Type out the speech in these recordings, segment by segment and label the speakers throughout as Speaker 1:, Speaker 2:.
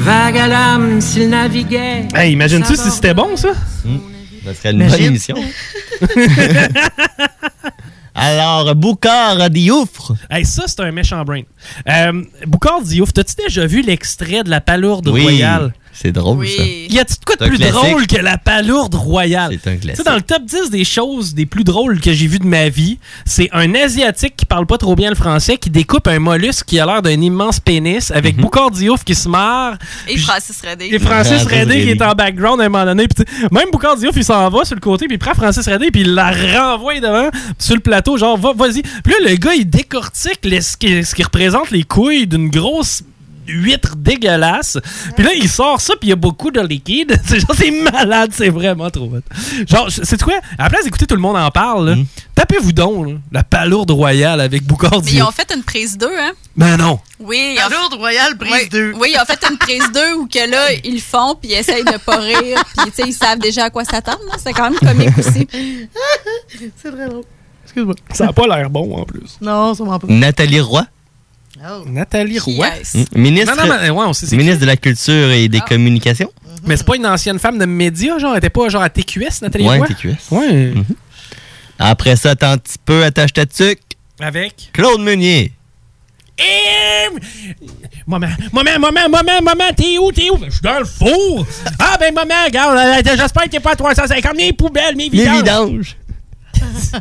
Speaker 1: Vague à l'âme s'il naviguait.
Speaker 2: Hey, imagine-tu si c'était bon, ça?
Speaker 3: Ça serait une bonne émission. Alors, Boucard Dioufre.
Speaker 2: Hey, ça, c'est un méchant brain. Euh, Boucard Diouf, t'as-tu déjà vu l'extrait de la palourde
Speaker 3: Oui,
Speaker 2: royale?
Speaker 3: C'est drôle, ça.
Speaker 2: Y a-tu de quoi de plus
Speaker 3: classique.
Speaker 2: drôle que la palourde royale?
Speaker 3: C'est un
Speaker 2: Tu sais,
Speaker 3: classique.
Speaker 2: dans le top 10 des choses des plus drôles que j'ai vues de ma vie, c'est un Asiatique qui parle pas trop bien le français qui découpe un mollusque qui a l'air d'un immense pénis avec
Speaker 3: Mhm.
Speaker 2: Boucard Diouf qui se marre.
Speaker 4: Et Francis Redé.
Speaker 2: Et Francis Redé qui est en background à un moment donné. Même Boucard Diouf, il s'en va sur le côté, puis il prend Francis Redé, puis il la renvoie devant sur le plateau, genre, va, vas-y. Puis là, le gars, il décortique les- ce, qui, ce qui représente les couilles d'une grosse huître dégueulasse. Puis là, il sort ça, puis il y a beaucoup de liquide. C'est genre, c'est malade, c'est vraiment trop hot. Genre, c'est quoi? À la place d'écouter tout le monde en parle, là, tapez-vous donc, là, la palourde royale avec Boucard
Speaker 4: Mais ils ont fait une prise 2, hein?
Speaker 2: Ben non.
Speaker 4: Oui.
Speaker 5: Palourde royale, prise
Speaker 4: oui,
Speaker 5: 2.
Speaker 4: Oui, ils ont fait une prise 2 où que là, ils le font, puis ils essayent de pas rire, puis tu sais, ils savent déjà à quoi s'attendre. là. C'est quand même comique aussi.
Speaker 5: C'est très drôle. Excuse-moi.
Speaker 2: Ça n'a pas l'air bon, en plus.
Speaker 5: Non, sûrement pas.
Speaker 3: Nathalie Roy?
Speaker 2: Nathalie Roy.
Speaker 3: Ministre,
Speaker 2: Non, non, mais ouais, on sait c'est
Speaker 3: ministre de la Culture et des Communications.
Speaker 2: Mais c'est pas une ancienne femme de médias, genre, elle était pas genre à TQS, Nathalie
Speaker 3: Ouais,
Speaker 2: Roy?
Speaker 3: TQS.
Speaker 2: Ouais.
Speaker 3: Mhm. Après ça, attends un petit peu, attache ta tuque.
Speaker 2: Avec?
Speaker 3: Claude Meunier.
Speaker 2: Et... Maman, maman, maman, maman, maman, t'es où, t'es où? Je suis dans le four. Ah, ben, maman, regarde, euh, j'espère que t'es pas à 350. Mes poubelles, mes
Speaker 3: Les
Speaker 2: vidanges.
Speaker 3: vidanges.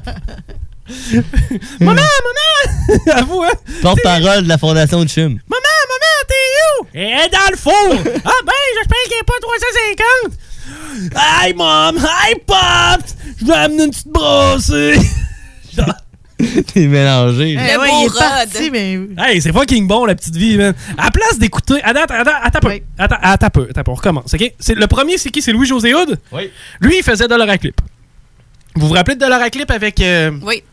Speaker 2: maman, maman! Avoue, hein?
Speaker 3: Porte-parole de la Fondation de Chum.
Speaker 2: Maman, maman, t'es où? Elle est dans le four. ah, ben, j'espère qu'elle est pas 350. Hey, mom! Hey, pop! Je vais amener une petite brossée. Genre-
Speaker 3: T'es mélangé. là.
Speaker 5: Eh ouais, il est parti, mais...
Speaker 2: Hey, c'est fucking bon, la petite vie, man. À la place d'écouter. Attends, attends, attends, attends, peu. Attends, attends. Attends, peu. On recommence, OK? C'est, le premier, c'est qui? C'est Louis-José Hood?
Speaker 3: Oui.
Speaker 2: Lui, il faisait Dollar à Clip. Vous vous rappelez de Dollar à Clip avec. euh,
Speaker 4: Oui.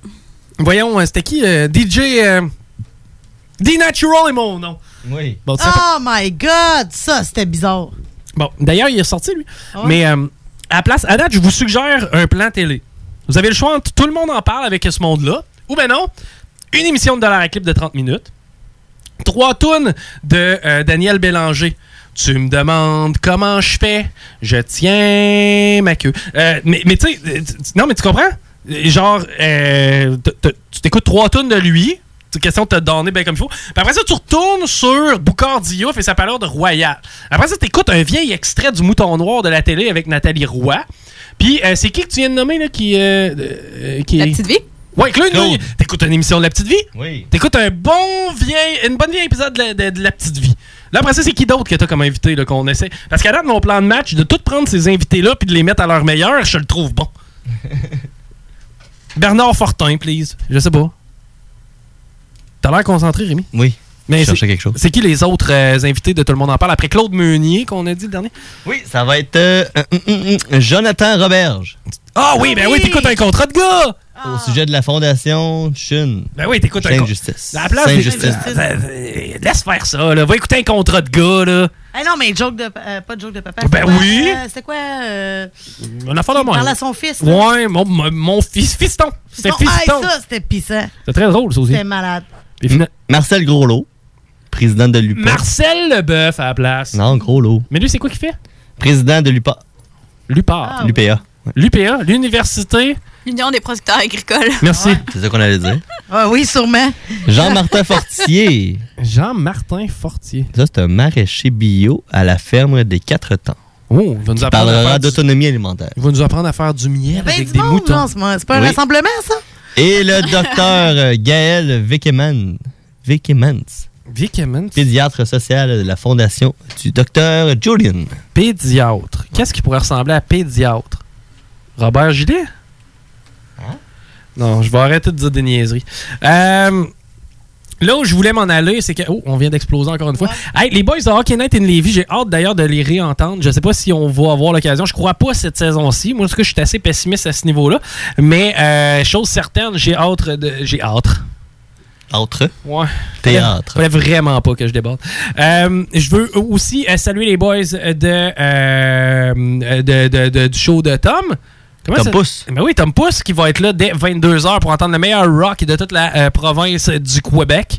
Speaker 2: voyons, euh, c'était qui? euh, DJ. euh, D-Natural est mon nom.
Speaker 3: Oui.
Speaker 2: Bon,
Speaker 5: Oh my God! Ça, c'était bizarre.
Speaker 2: Bon, d'ailleurs, il est sorti, lui.
Speaker 5: Ouais?
Speaker 2: Mais euh, à la place, à date, je vous suggère un plan télé. Vous avez le choix entre tout le monde en parle avec ce monde-là, ou ben non, une émission de Dollar à Clip de 30 minutes, trois tunes de euh, Daniel Bélanger. Tu me demandes comment je fais, je tiens ma queue. Euh, mais mais tu sais, non, mais tu comprends? Genre, euh, tu t'écoutes trois tunes de lui, question de te donner bien comme il faut. Puis après ça, tu retournes sur Boucard et sa palourde royale. Après ça, tu écoutes un vieil extrait du Mouton Noir de la télé avec Nathalie Roy. Puis euh, c'est qui que tu viens de nommer là qui, euh, euh, qui
Speaker 4: La petite vie?
Speaker 2: Ouais, Claude. Meunier. T'écoutes une émission de La Petite Vie?
Speaker 3: Oui.
Speaker 2: T'écoutes un bon vieil, une bonne vieille épisode de la, de- de La Petite Vie. Là, après ça, c'est qui d'autre que t'as comme invité là, qu'on essaie? Parce qu'à date, mon plan de match, de tout prendre ces invités-là puis de les mettre à leur meilleur, je le trouve bon. Bernard Fortin, please. Je sais pas. T'as l'air concentré, Rémi?
Speaker 3: Oui.
Speaker 2: Mais
Speaker 3: je quelque chose.
Speaker 2: C'est qui les autres euh, invités de Tout le monde en parle? Après Claude Meunier, qu'on a dit le dernier?
Speaker 3: Oui, ça va être euh, hum, Jonathan Roberge.
Speaker 2: Ah oui, ben oui, t'écoutes un contrat de gars!
Speaker 3: Au sujet de la Fondation Chun.
Speaker 2: Ben oui, t'écoutes un
Speaker 3: Justice.
Speaker 2: La place
Speaker 3: Sainte
Speaker 2: des-
Speaker 3: Justice.
Speaker 2: Euh, Laisse faire ça, là. Va écouter un contrat de gars, là.
Speaker 5: Eh non, mais joke de... euh, pas de joke de papa.
Speaker 2: Ben
Speaker 5: c'était quoi,
Speaker 2: oui.
Speaker 5: euh, C'était quoi? Euh,
Speaker 2: Un affaire de
Speaker 5: il
Speaker 2: moi.
Speaker 5: parle à son fils. là.
Speaker 2: Ouais, mon, mon, mon fils, fiston. C'était
Speaker 5: Fiston. Ah, ça, c'était pissant.
Speaker 2: C'est très drôle, ça aussi.
Speaker 5: C'était malade.
Speaker 3: Marcel Groslot, président de l'UPA.
Speaker 2: Marcel Leboeuf à la place.
Speaker 3: Non, Groslot.
Speaker 2: Mais lui, c'est quoi qu'il fait?
Speaker 3: Président de l'UPA.
Speaker 2: L'UPAR.
Speaker 3: L'UPA.
Speaker 2: L'UPA, l'université.
Speaker 4: L'Union des producteurs agricoles.
Speaker 2: Merci.
Speaker 3: C'est ça qu'on allait dire.
Speaker 5: Ah oui, sûrement.
Speaker 3: Jean-Martin Fortier.
Speaker 2: Jean-Martin Fortier.
Speaker 3: Ça, c'est un maraîcher bio à la ferme des quatre temps.
Speaker 2: Oh, il va nous
Speaker 3: Qui
Speaker 2: apprendre
Speaker 3: parlera
Speaker 2: faire du-
Speaker 3: d'autonomie alimentaire.
Speaker 2: Il va nous apprendre à faire du miel
Speaker 5: Ben,
Speaker 2: avec
Speaker 5: du
Speaker 2: des
Speaker 5: monde,
Speaker 2: moutons.
Speaker 5: C'est pas un
Speaker 3: Oui.
Speaker 5: rassemblement, ça?
Speaker 3: Et le docteur euh, Gaël Vickeman. Vickemans.
Speaker 2: Vickemans.
Speaker 3: Pédiatre social de la fondation du docteur Julian.
Speaker 2: Pédiatre. Qu'est-ce qui pourrait ressembler à pédiatre? Robert Gillet? Non, je vais arrêter de dire des niaiseries. Euh, là où je voulais m'en aller, c'est que. Oh, on vient d'exploser encore une fois. Hey, les boys de Hockey Night in Levy, j'ai hâte d'ailleurs de les réentendre. Je sais pas si on va avoir l'occasion. Je crois pas cette saison-ci. Moi, en tout cas, je suis assez pessimiste à ce niveau-là. Mais, euh, chose certaine, j'ai hâte de. J'ai hâte.
Speaker 3: Autre.
Speaker 2: Ouais.
Speaker 3: Théâtre.
Speaker 2: Fallait vraiment pas que je déborde. Euh, je veux aussi saluer les boys de, euh, de, de- de- du show de Tom.
Speaker 3: Tom Pouce.
Speaker 2: Ben oui, Tom Pouce qui va être là dès 22h pour entendre le meilleur rock de toute la euh, province du Québec.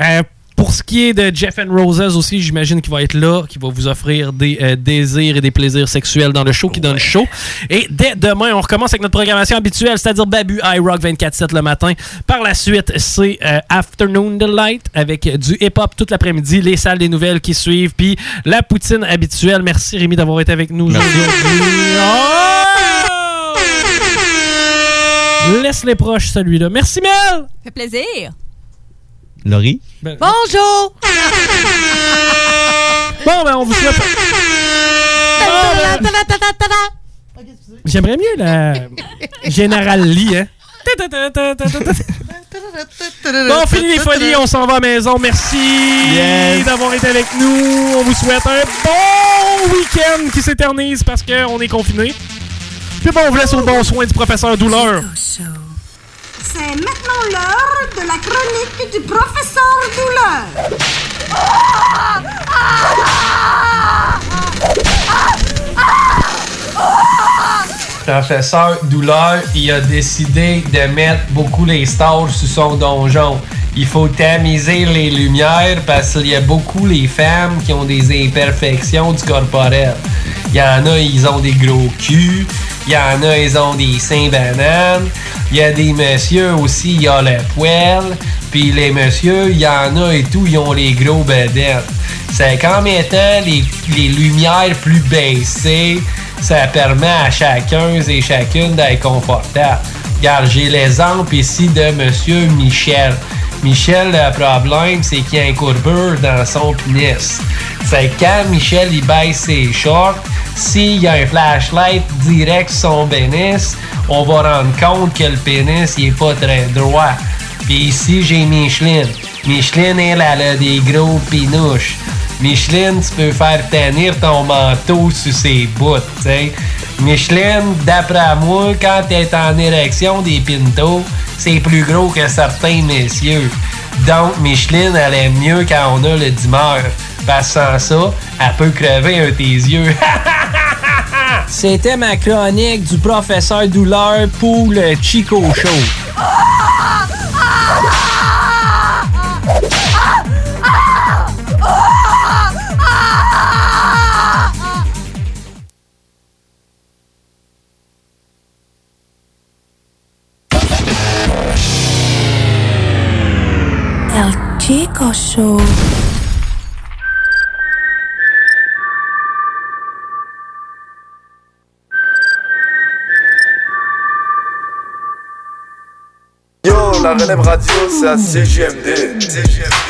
Speaker 2: Euh, pour ce qui est de Jeff and Roses aussi, j'imagine qu'il va être là, qu'il va vous offrir des euh, désirs et des plaisirs sexuels dans le show qui donne chaud. Et dès demain, on recommence avec notre programmation habituelle, c'est-à-dire Babu iRock 24-7 le matin. Par la suite, c'est euh, Afternoon Delight avec du hip-hop toute l'après-midi, les salles des nouvelles qui suivent, puis la poutine habituelle. Merci Rémi d'avoir été avec nous aujourd'hui. Laisse les proches celui-là. Merci Mel!
Speaker 4: Ça fait plaisir.
Speaker 3: Laurie?
Speaker 2: Ben,
Speaker 5: Bonjour!
Speaker 2: Bon, ben on vous souhaite... Ben, J'aimerais mieux la Général Lee, hein? Bon, fini les folies, on s'en va à la maison. Merci
Speaker 3: Yes.
Speaker 2: d'avoir été avec nous. On vous souhaite un bon week-end qui s'éternise parce qu'on est confiné. Puis bon, on vous laisse au bon soin du professeur Douleur.
Speaker 6: C'est maintenant l'heure de la chronique du professeur Douleur.
Speaker 1: Professeur Douleur, il a décidé de mettre beaucoup les stars sur son donjon. Il faut tamiser les lumières parce qu'il y a beaucoup les femmes qui ont des imperfections du corporel. Il y en a, ils ont des gros culs. Il y en a, ils ont des seins bananes. Il y a des messieurs aussi, il y a le poil. Puis les messieurs, il y en a et tout, ils ont les gros bedettes. C'est qu'en mettant les, les lumières plus baissées, ça permet à chacun et chacune d'être confortable. Regarde, j'ai l'exemple ici de Monsieur Michel. Michel, le problème, c'est qu'il y a un courbure dans son pénis. C'est quand Michel il baisse ses shorts, s'il y a un flashlight direct sur son pénis, on va rendre compte que le pénis il est pas très droit. Puis ici, j'ai Micheline. Micheline, elle, elle a des gros pinouches. Micheline, tu peux faire tenir ton manteau sur ses bouts, tu sais. Micheline, d'après moi, quand t'es en érection des pintos, c'est plus gros que certains messieurs. Donc, Micheline, elle aime mieux quand on a le dimeur. Parce que sans ça, elle peut crever un tes yeux. C'était ma chronique du professeur Douleur pour le Chico Show.
Speaker 7: Chico Show.
Speaker 8: Yo, la relève radio, c'est à CGMD.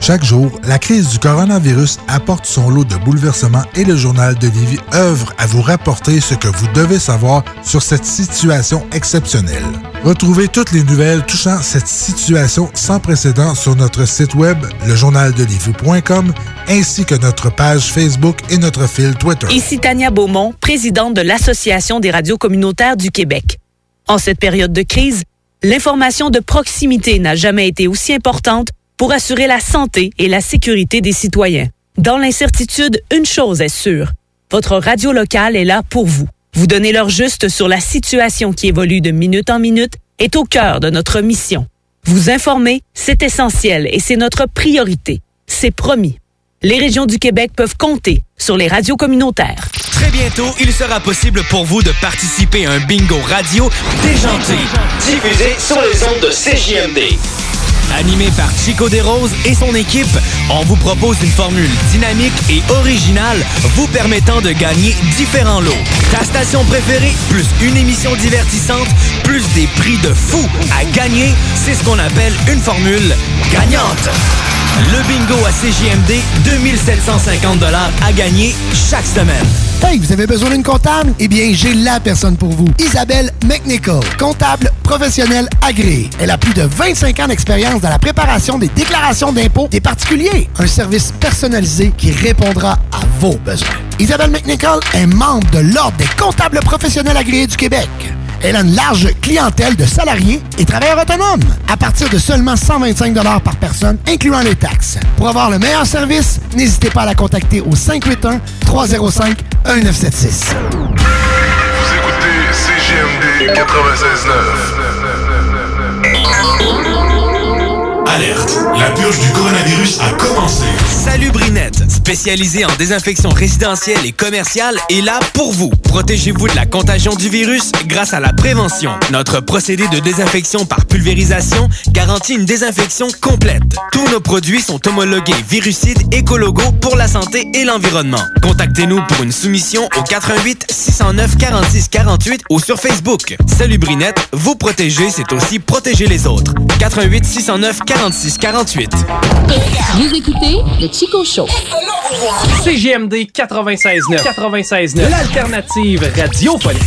Speaker 9: Chaque jour, la crise du coronavirus apporte son lot de bouleversements et le journal de Lévis œuvre à vous rapporter ce que vous devez savoir sur cette situation exceptionnelle. Retrouvez toutes les nouvelles touchant cette situation sans précédent sur notre site web, lejournaldelivie.com, ainsi que notre page Facebook et notre fil Twitter.
Speaker 10: Ici Tania Beaumont, présidente de l'Association des radios communautaires du Québec. En cette période de crise, l'information de proximité n'a jamais été aussi importante pour assurer la santé et la sécurité des citoyens. Dans l'incertitude, une chose est sûre. Votre radio locale est là pour vous. Vous donner l'heure juste sur la situation qui évolue de minute en minute est au cœur de notre mission. Vous informer, c'est essentiel et c'est notre priorité. C'est promis. Les régions du Québec peuvent compter sur les radios communautaires.
Speaker 11: Très bientôt, il sera possible pour vous de participer à un bingo radio déjanté, diffusé sur les ondes de CJMD. Animé par Chico Desroses et son équipe, on vous propose une formule dynamique et originale vous permettant de gagner différents lots. Ta station préférée, plus une émission divertissante, plus des prix de fou à gagner, c'est ce qu'on appelle une formule gagnante. Le bingo à CJMD, 2750 à gagner chaque semaine.
Speaker 12: Hey, vous avez besoin d'une comptable? Eh bien, j'ai la personne pour vous. Isabelle McNichol, comptable professionnelle agréée. Elle a plus de 25 ans d'expérience dans la préparation des déclarations d'impôts des particuliers. Un service personnalisé qui répondra à vos besoins. Isabelle McNichol est membre de l'Ordre des comptables professionnels agréés du Québec. Elle a une large clientèle de salariés et travailleurs autonomes à partir de seulement 125 par personne, incluant les taxes. Pour avoir le meilleur service, n'hésitez pas à la contacter au 581-305-1976.
Speaker 13: Vous écoutez CGMD 96.9.
Speaker 14: Alerte, la purge du coronavirus a commencé.
Speaker 11: Salut Brinette, spécialisée en désinfection résidentielle et commerciale, est là pour vous. Protégez-vous de la contagion du virus grâce à la prévention. Notre procédé de désinfection par pulvérisation garantit une désinfection complète. Tous nos produits sont homologués virucides écologo pour la santé et l'environnement. Contactez-nous pour une soumission au 88 609 46 48 ou sur Facebook. Salut Brinette, vous protéger, c'est aussi protéger les autres. 88 609 46 48.
Speaker 15: Vous écoutez le Chico Show.
Speaker 16: CGMD 96.9. 96.9. L'alternative radiophonique.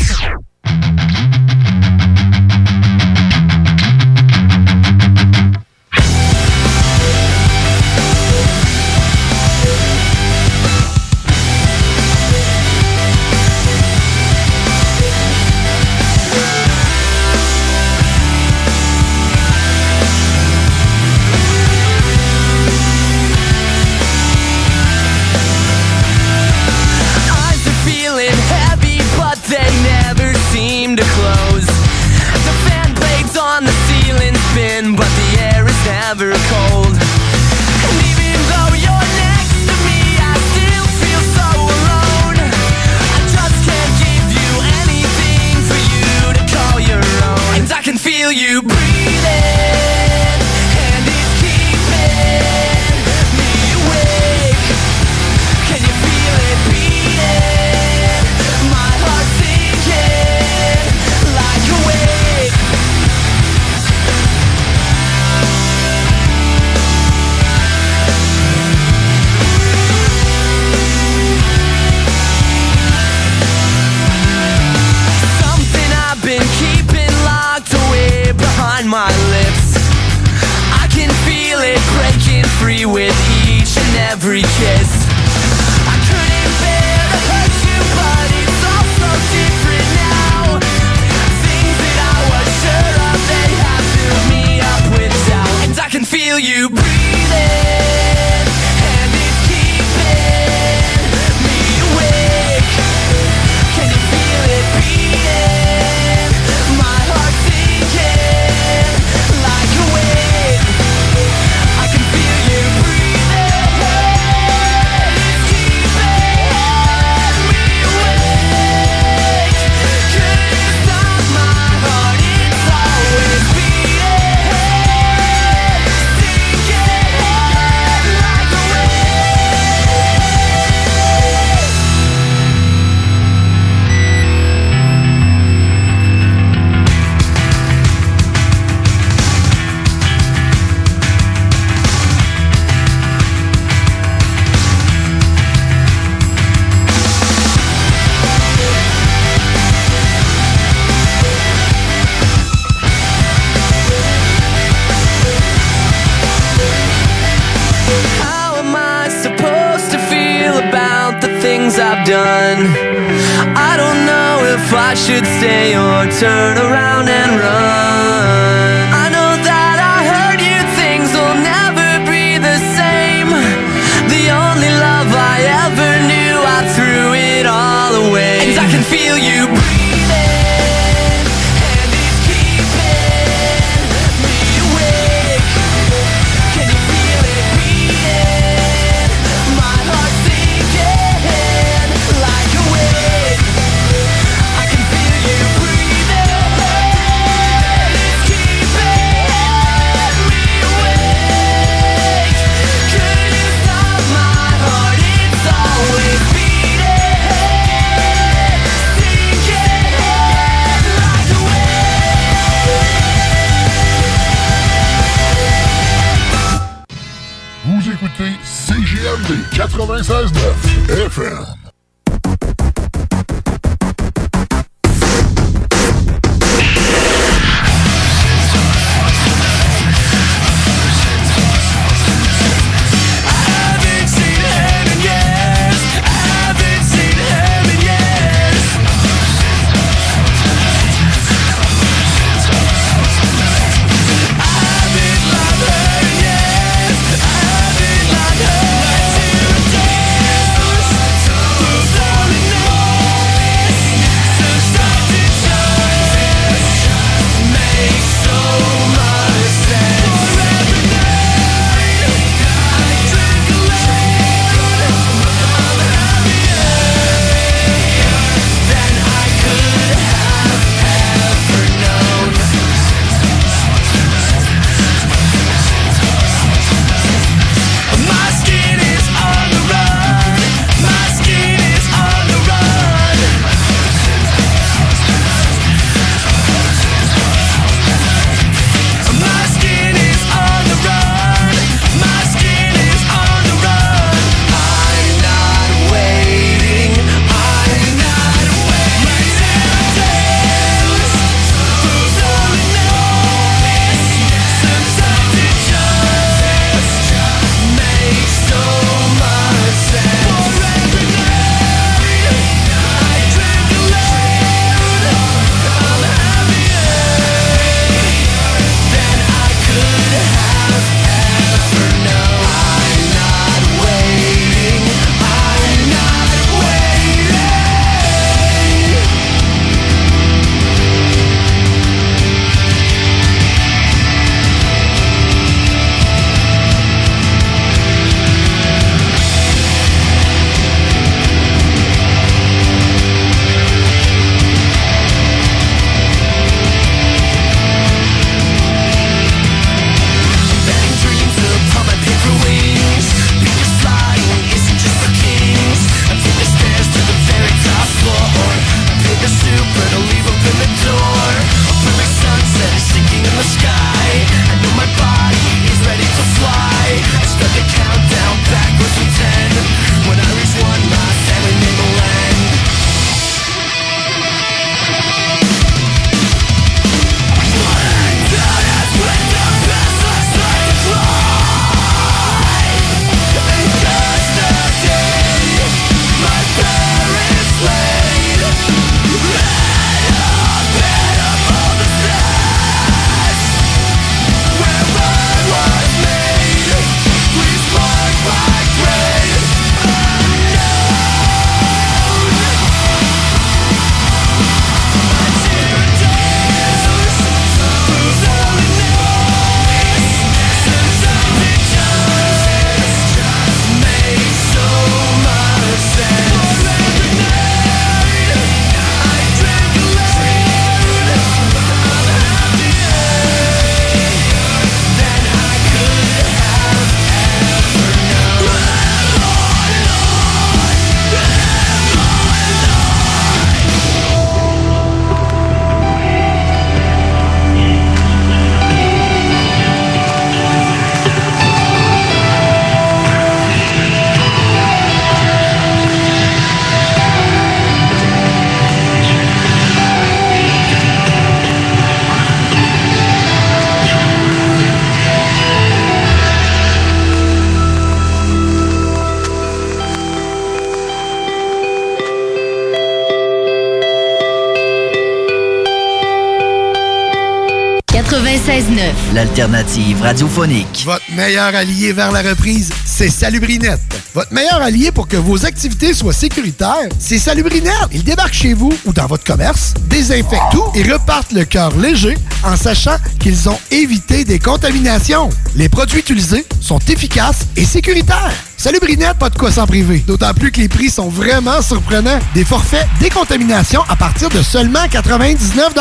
Speaker 17: L'alternative radiophonique.
Speaker 12: Votre meilleur allié vers la reprise, c'est Salubrinette. Votre meilleur allié pour que vos activités soient sécuritaires, c'est Salubrinette. Ils débarquent chez vous ou dans votre commerce, désinfectent tout et repartent le cœur léger en sachant qu'ils ont évité des contaminations. Les produits utilisés sont efficaces et sécuritaires. Salubrinette, pas de quoi s'en priver. D'autant plus que les prix sont vraiment surprenants. Des forfaits décontamination à partir de seulement 99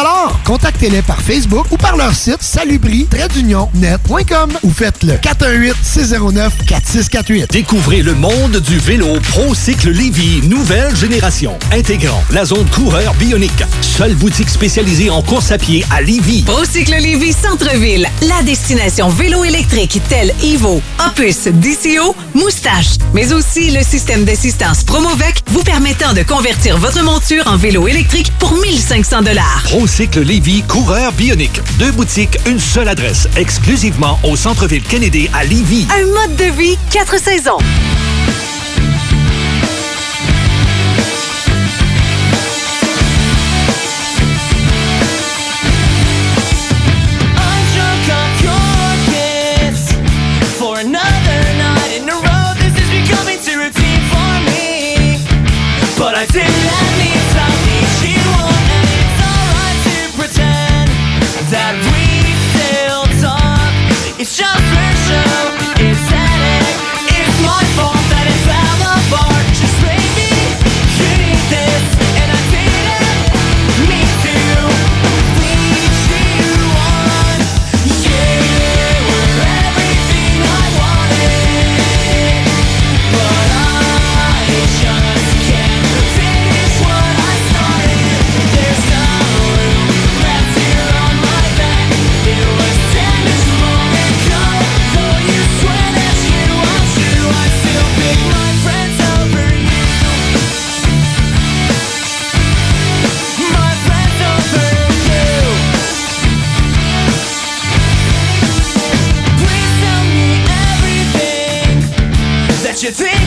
Speaker 12: Contactez-les par Facebook ou par leur site salubri-net.com ou faites-le 418-609-4648.
Speaker 18: Découvrez le monde du vélo ProCycle Lévy, nouvelle génération, intégrant la zone coureur bionique. Seule boutique spécialisée en course à pied à Lévy.
Speaker 19: Procycle Lévis Centre-Ville, la destination vélo électrique telle Evo, Opus, DCO, Moustache, TSH, mais aussi le système d'assistance Promovec vous permettant de convertir votre monture en vélo électrique pour 1500 dollars.
Speaker 18: Procycle Lévy, coureur bionique. Deux boutiques, une seule adresse, exclusivement au centre-ville Kennedy à Lévy.
Speaker 19: Un mode de vie, quatre saisons.
Speaker 16: You think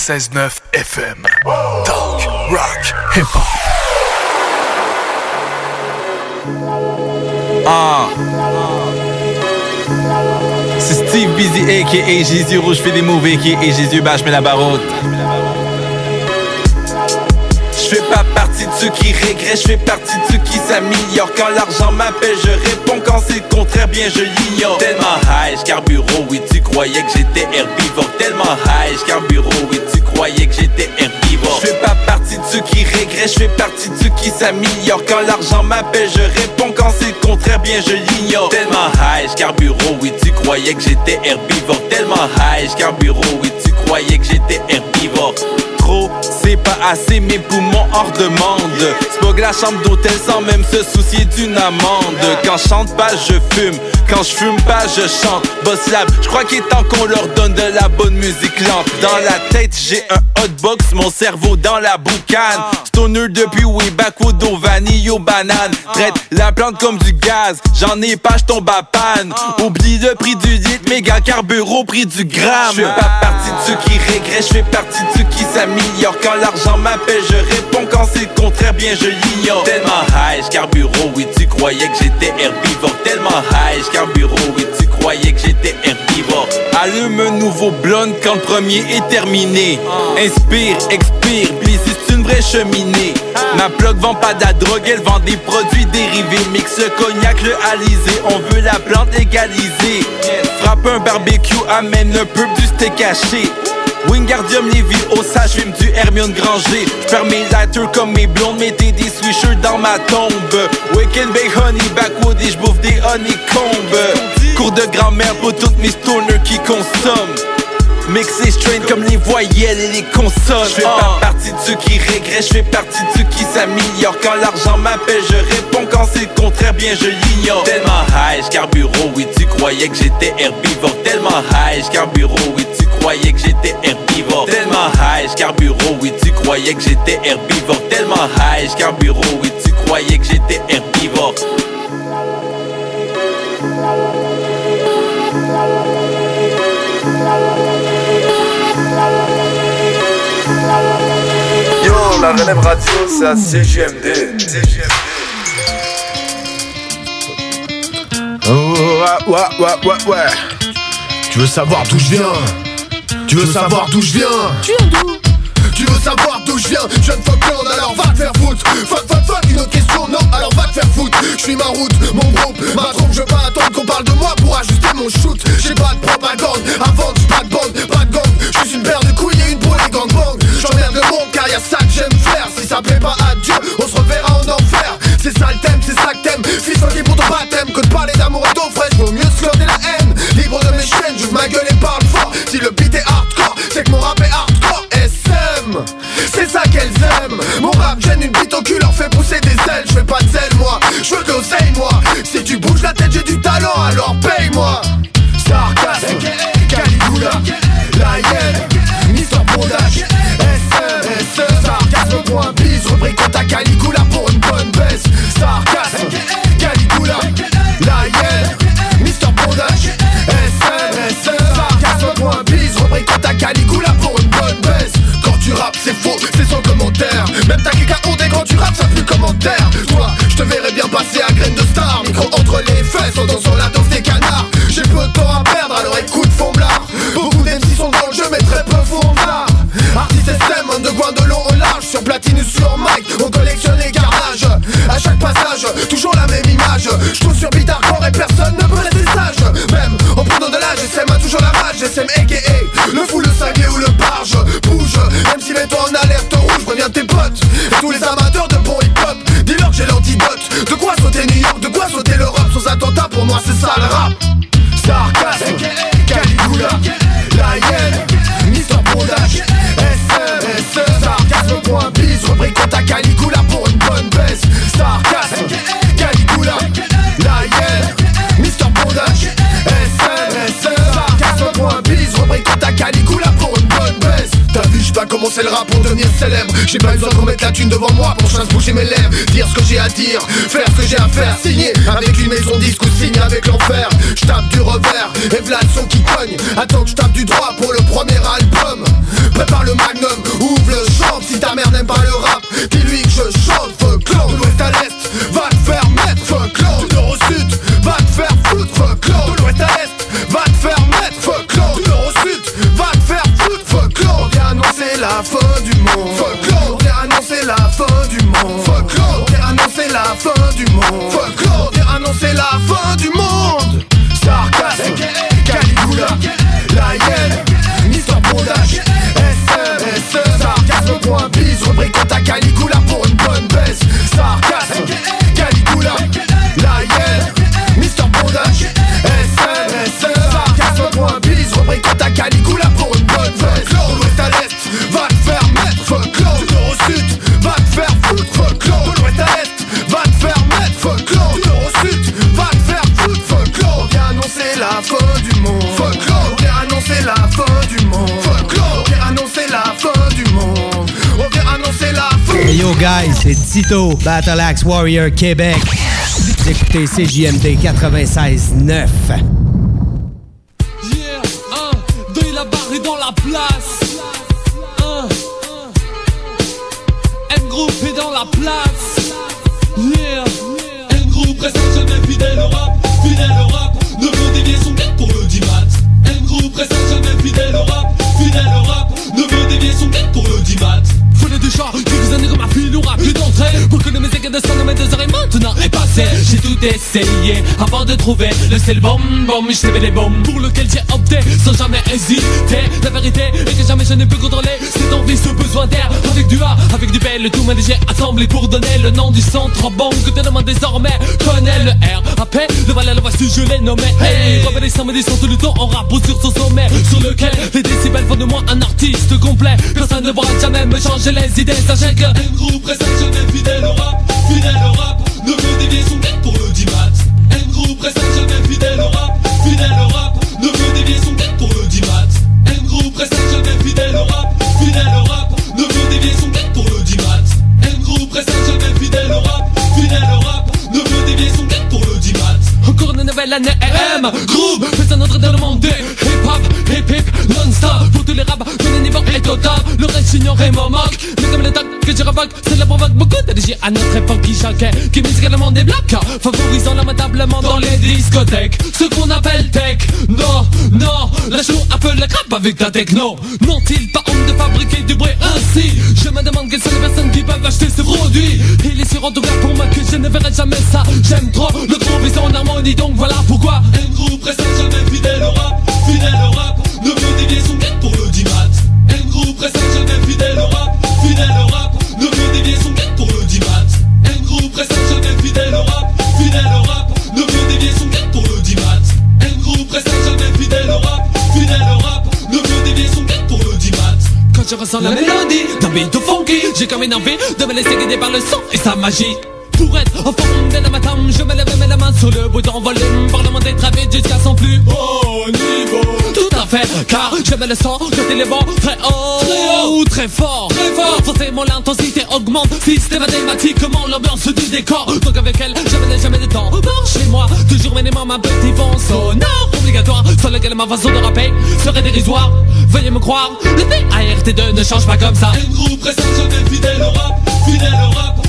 Speaker 8: 96.9 FM. Talk, rock, hip-hop.
Speaker 20: Ah. C'est Steve Busy a.k.a. Jésus Rouge fait des moves a.k.a. Jésus bâche mais la barotte. Je ceux qui régressent, je fais partie de ceux qui s'améliorent. Quand l'argent m'appelle, je réponds. Quand c'est contraire, bien je l'ignore. Tellement high, carburo, oui, tu croyais que j'étais herbivore. Tellement high, carburo, oui, tu croyais que j'étais herbivore. Je fais pas partie de ceux qui régressent, je fais partie de ceux qui s'améliorent. Quand l'argent m'appelle, je réponds. Quand c'est contraire, bien je l'ignore. Tellement high, carburo, oui, tu croyais que j'étais herbivore. Tellement high, carburo, oui, tu croyais que j'étais herbivore. C'est pas assez, mes poumons hors demande. Spog la chambre d'hôtel sans même se soucier d'une amende. Quand je chante pas, je fume. Quand je fume pas, je chante. Boss Lab, je crois qu'il est temps qu'on leur donne de la bonne musique lente. Dans la tête, j'ai un hotbox, mon cerveau dans la boucane. Stoner depuis way au vanille aux bananes. Traite la plante comme du gaz, j'en ai pas, je tombe à panne. Oublie le prix du litre, méga carburant prix du gramme. Je fais pas partie de ceux qui regrettent, je fais partie de ceux qui s'améliorent. Quand l'argent m'appelle, je réponds. Quand c'est le contraire, bien je l'ignore. Tellement high, carburo, oui, tu croyais que j'étais herbivore. Tellement high, oui, tu croyais que j'étais herbivore. Allume un nouveau blonde quand le premier est terminé. Inspire, expire, Blizzy, c'est une vraie cheminée. Ma plug vend pas de la drogue, elle vend des produits dérivés. Mixe le cognac, le alizé, on veut la plante légalisée. Frappe un barbecue, amène un peu du steak haché. Wingardium Levy, au sage, fume du Hermione Granger. J'perds mes lighters comme mes blondes, mettez des swishers dans ma tombe? Weekend Bay Honey, backwood et j'bouffe des honeycombs. Cours de grand-mère pour toutes mes stoners qui consomment. Mixé strain comme les voyelles et les consonnes. Je fais pas partie de ceux qui regrettent, je fais partie de ceux qui s'améliorent. Quand l'argent m'appelle, je réponds. Quand c'est le contraire, bien je l'ignore. Tellement high, carburo, oui, tu croyais que j'étais herbivore. Tellement high, carburo, oui, tu croyais que j'étais herbivore. Tellement high, carburo, oui, tu croyais que j'étais herbivore. Tellement high, carburo, oui, tu croyais que j'étais herbivore.
Speaker 8: Yo, la relève radio, c'est à CGMD.
Speaker 21: Oh, ouais, ouais, ouais, ouais, ouais. Tu veux savoir d'où je viens? Tu veux savoir d'où je viens
Speaker 16: Tu viens d'où
Speaker 21: Tu veux savoir d'où je viens Je viens de Falkland, alors va te faire foutre. Fuck, fuck, fuck, une autre question, non, alors va te faire foutre. Je suis ma route, mon groupe, ma trompe Je veux pas attendre qu'on parle de moi pour ajuster mon shoot. J'ai pas de propagande, avant que pas de bande, pas de gang. Je suis une paire de couilles et une boule et gangbang. J'emmerde le monde car y'a ça que j'aime faire. Si ça plaît pas à Dieu, on se reverra en enfer. C'est ça le thème, c'est ça que t'aimes. Fils fucké pour ton baptême. Que de parler d'amour et d'eau fraîche je veux de l'oseille moi. Si tu bouges la tête j'ai du talent alors paye-moi. Sarcasme, Caligula, la hyène, Mister Bondage SM, SM, sarcasme bise Rubrique à Caligula pour une bonne baisse. Sarcasme, Caligula, la hyène, Mister Bondage SM, SM, sarcasme point bise Rubrique à Caligula pour une bonne baisse. Quand tu rappes c'est faux, c'est sans commentaire. Même ta kika et quand tu rappes ça plus commentaire. Toi, te verrais bien passer à graine de star. Micro entre les fesses en dansant la danse des canards. J'ai peu de temps à perdre alors écoute Fomblard. Beaucoup d'MC sont dans le jeu mais très peu font l'art Artiste SM, on de long au large. Sur platine ou sur mic, on collectionne les carnages. À chaque passage, toujours la même image. Je sur beat hardcore et personne ne peut rester sage. Même en prenant de l'âge, SM a toujours la rage. SM aka le fou, le cinglé ou le barge. Bouge, même si mets-toi en alerte rouge Préviens tes potes. Et tous les amateurs pour moi c'est ça le rap. Sarcasme, commencé le rap pour devenir célèbre. J'ai pas besoin qu'on mette la thune devant moi pour chasse bouger mes lèvres. Dire ce que j'ai à dire, faire ce que j'ai à faire. Signer avec une maison disque ou signer avec l'enfer. Je tape du revers et v'là le son qui cogne. Attends que je tape du droit pour le
Speaker 22: guys? C'est Tito, Battle Axe Warrior Québec. Vous écoutez CJMD 96.9.
Speaker 23: Essayé avant de trouver le seul bon bon Je les bombes pour lequel j'ai opté sans jamais hésiter. La vérité est que jamais je ne peux contrôler cette envie, ce besoin d'air. Avec du A, avec du B, le tout m'a déjà assemblé pour donner le nom du son trop bon Que monde désormais connaît le R. AP, le valet, le voici je l'ai nommé. Hey, samedis sont tout le temps en rap sur son sommet Sur lequel les décibels font de moi un artiste complet. Personne ne pourra jamais me changer les idées. Sachez que un groupe reste jamais fidèle au rap Fidèle au rap, ne veut dévier son Année AM Groupe, fais un autre dans le monde hip-hop, hip-hip, non-stop. Pour tous les rap, le niveau est total Le reste ignore et me moque. Mais comme le tac que je revoque, cela provoque beaucoup. D'énergie à notre époque qui choquait Qui musicalement débloque, favorisant lamentablement dans les discothèques. Ce qu'on appelle tech, non, non Lâche-nous un peu la crape avec ta techno. N'ont-ils pas honte de fabriquer du bruit ainsi? Je me demande quelles sont les personnes qui peuvent acheter ce produit. Il est sûr en tout pour moi que je ne verrai jamais ça. J'aime trop le groupe, ils sont en harmonie donc voilà pourquoi Un groupe reste Ressens la mélodie d'un beat funky J'ai comme une envie de me laisser guider par le son et sa magie. Pour être en forme dès le matin, je me lève et mets la main sur le bouton volume. Pour le monde est très vite jusqu'à son plus haut niveau. Tout à fait, car je mets le son quand il est bon Très haut, très haut, très fort, très fort. Forcément l'intensité augmente systématiquement l'ambiance du décor. Donc avec elle, je laisse jamais de temps. Chez moi, toujours minimum un petit vent sonore Lequel ma façon serait dérisoire. Veuillez me croire, le PART2 ne change pas comme ça. Groupe fidèle au rap, fidèle au rap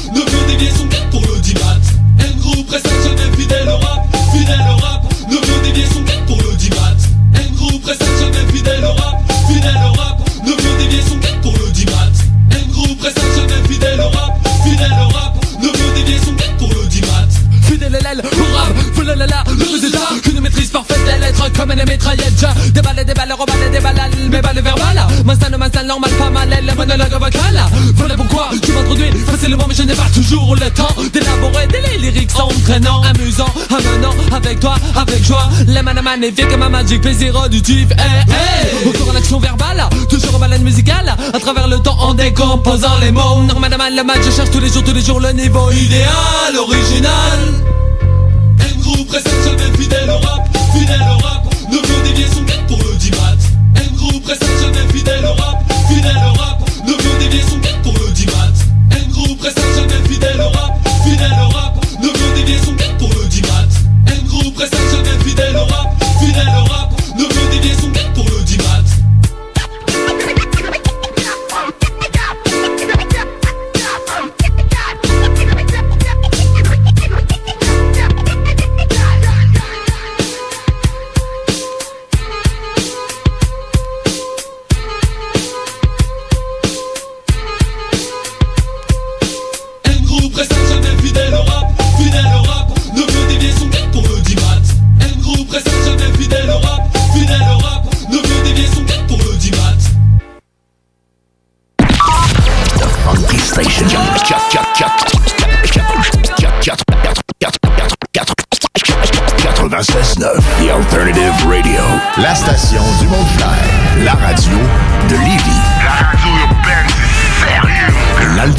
Speaker 23: comme les mitraillettes Je déballe, déballe, reballe, déballe, mes balles verbales M'installe, m'installe normal, pas mal, elle, monologue vocal Voilà pourquoi tu m'introduis facilement mais je n'ai pas toujours le temps d'élaborer des lyrics entraînants, amusants, amenant avec toi, avec joie. Les mains magnifiques, ma magique, plaisir auditif, eh, eh. Encore en action verbale, toujours en balade musicale À travers le temps en décomposant les mots. Normal, le match, je cherche tous les jours, tous les jours le niveau idéal, original. Jamais fidèle au rap, fidèle au rap Ne veut dévier son tête pour le 10 mat Un groupe reste jamais fidèle au rap, fidèle au rap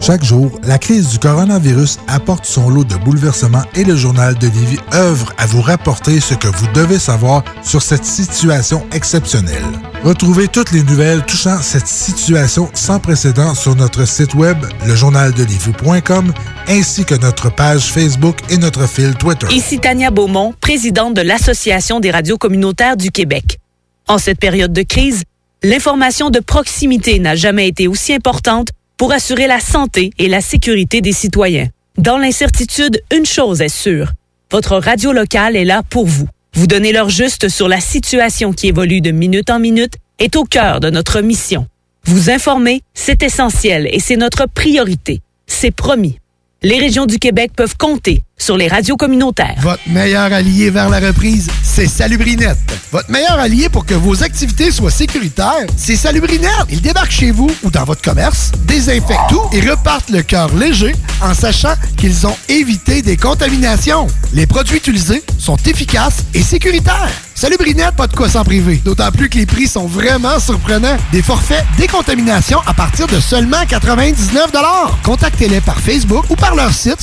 Speaker 24: 681 4476.
Speaker 9: Chaque jour, la crise du coronavirus apporte son lot de bouleversements et le journal de Lévis œuvre à vous rapporter ce que vous devez savoir sur cette situation exceptionnelle. Retrouvez toutes les nouvelles touchant cette situation sans précédent sur notre site web, lejournaldelivie.com, ainsi que notre page Facebook et notre fil Twitter.
Speaker 10: Ici Tania Beaumont, présidente de l'Association des radios communautaires du Québec. En cette période de crise, l'information de proximité n'a jamais été aussi importante pour assurer la santé et la sécurité des citoyens. Dans l'incertitude, une chose est sûre. Votre radio locale est là pour vous. Vous donner l'heure juste sur la situation qui évolue de minute en minute est au cœur de notre mission. Vous informer, c'est essentiel et c'est notre priorité. C'est promis. Les régions du Québec peuvent compter sur les radios communautaires.
Speaker 12: Votre meilleur allié vers la reprise, c'est Salubrinette. Votre meilleur allié pour que vos activités soient sécuritaires, c'est Salubrinette. Ils débarquent chez vous ou dans votre commerce, désinfectent tout et repartent le cœur léger en sachant qu'ils ont évité des contaminations. Les produits utilisés sont efficaces et sécuritaires. Salubrinette, pas de quoi s'en priver. D'autant plus que les prix sont vraiment surprenants. Des forfaits décontamination à partir de seulement 99 Contactez-les par Facebook ou par leur site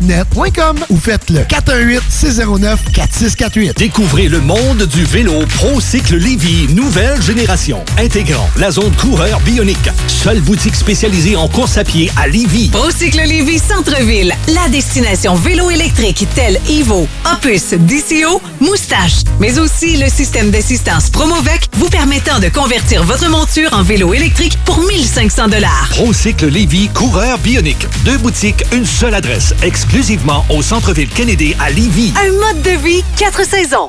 Speaker 12: salubri-net.com ou faites le 418-609-4648.
Speaker 18: Découvrez le monde du vélo ProCycle Lévy, nouvelle génération, intégrant la zone coureur bionique. Seule boutique spécialisée en course à pied à Lévy.
Speaker 19: Procycle Lévis Centre-Ville, la destination vélo électrique telle Evo, Opus, DCO, Moustache, mais aussi le système d'assistance Promovec vous permettant de convertir votre monture en vélo électrique pour 1500 dollars.
Speaker 18: ProCycle Lévy, coureur bionique. Deux boutiques, une seule adresse, exclusivement au centre-ville Kennedy à Lévy.
Speaker 19: Un mode de vie, quatre saisons.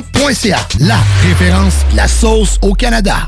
Speaker 12: La référence, la sauce au Canada.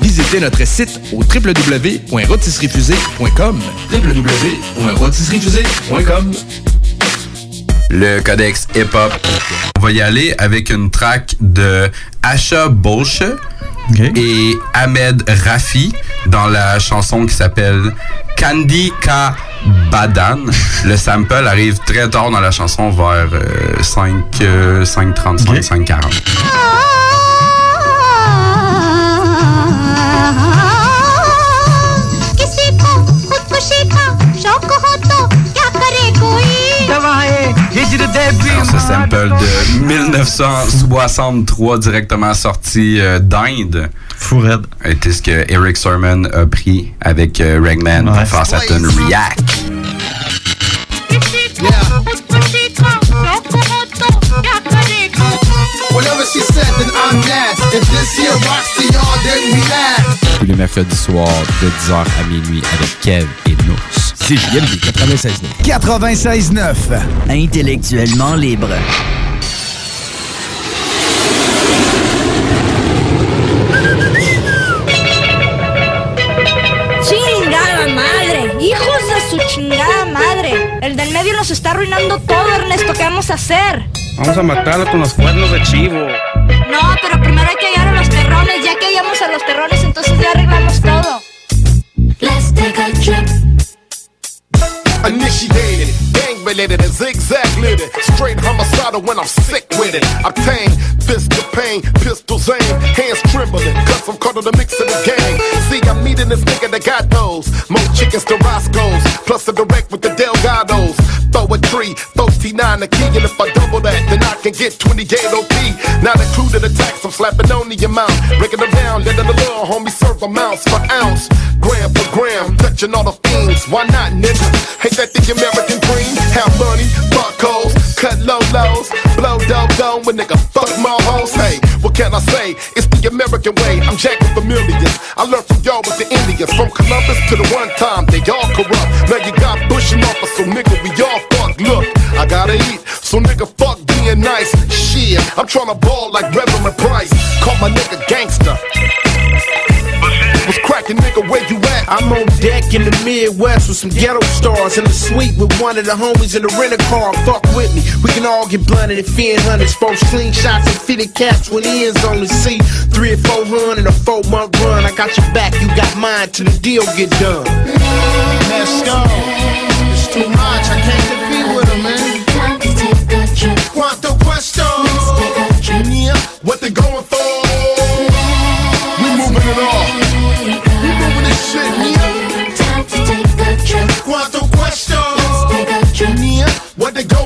Speaker 25: Visitez notre site au www.rotisseriefusée.com www.rotisseriefusée.com
Speaker 26: le codex hip-hop. On va y aller avec une track de Asha Bolshe et Ahmed Rafi dans la chanson qui s'appelle Candy Ka Badan. Le sample arrive très tard dans la chanson, vers euh, 5, euh, 5.35, 5.40.
Speaker 27: किसी को खुदकुशी का शौक हो तो क्या करे कोई
Speaker 26: Alors, ce sample de 1963 directement sorti euh, d'Inde.
Speaker 28: Fourette.
Speaker 26: Était ce que Eric Sermon a pris avec euh, Ragman pour faire sa tune React.
Speaker 29: Whatever she said, then I'm that. If this here rocks to y'all, then we laugh.
Speaker 30: Tous les mercredis soirs de 10h à minuit avec Kev et Nous. C'est JMD 96.9.
Speaker 17: 96.9. Intellectuellement libre.
Speaker 31: Está arruinando todo, Ernesto. ¿Qué vamos a hacer?
Speaker 32: Vamos a matarlo con los cuernos de chivo.
Speaker 31: No, pero primero hay que hallar a los terrones. Ya que íbamos a los terrones, entonces ya arreglamos todo. Let's take a trip.
Speaker 21: Initiated, gang related and zigzag littered. Straight homicidal when I'm sick with it. Obtain fist of pain, pistols aim, hands trembling. Cause I'm caught in the mix of the game. I'm this nigga that got those. More chickens to Roscoe's, plus a direct with the Delgados. Throw a tree, 39 the key, and if I double that, then I can get 20 gate OP. Not included the tax, I'm slapping on the amount. Breaking them down, letting the little homie serve amounts for ounce. Gram for gram, touching all the fiends. Why not, nigga? Ain't that the American dream? Have money, fuck cut low lows, blow dope dome with nigga fuck my hoes. Hey, can I say? It's the American way. I'm jacking for millions. I learned from y'all with the Indians, from Columbus to the one time they all corrupt. Now you got Bush and office, so nigga we all fuck. Look, I gotta eat, so nigga fuck being nice. Shit, I'm tryna ball like Reverend Price. Call my nigga gangster. What's cracking, nigga? Where you?
Speaker 33: I'm on deck in the Midwest with some ghetto stars in the suite with one of the homies in the rental car. Fuck with me, we can all get blunted and fin hunters. Four slingshots and fitted caps when ends on the see three or four hundred a four month run. I got your back, you got mine till the deal get done.
Speaker 21: Let's go. It's too much. I can't compete with them, man.
Speaker 31: Time to take a trip.
Speaker 21: Quanto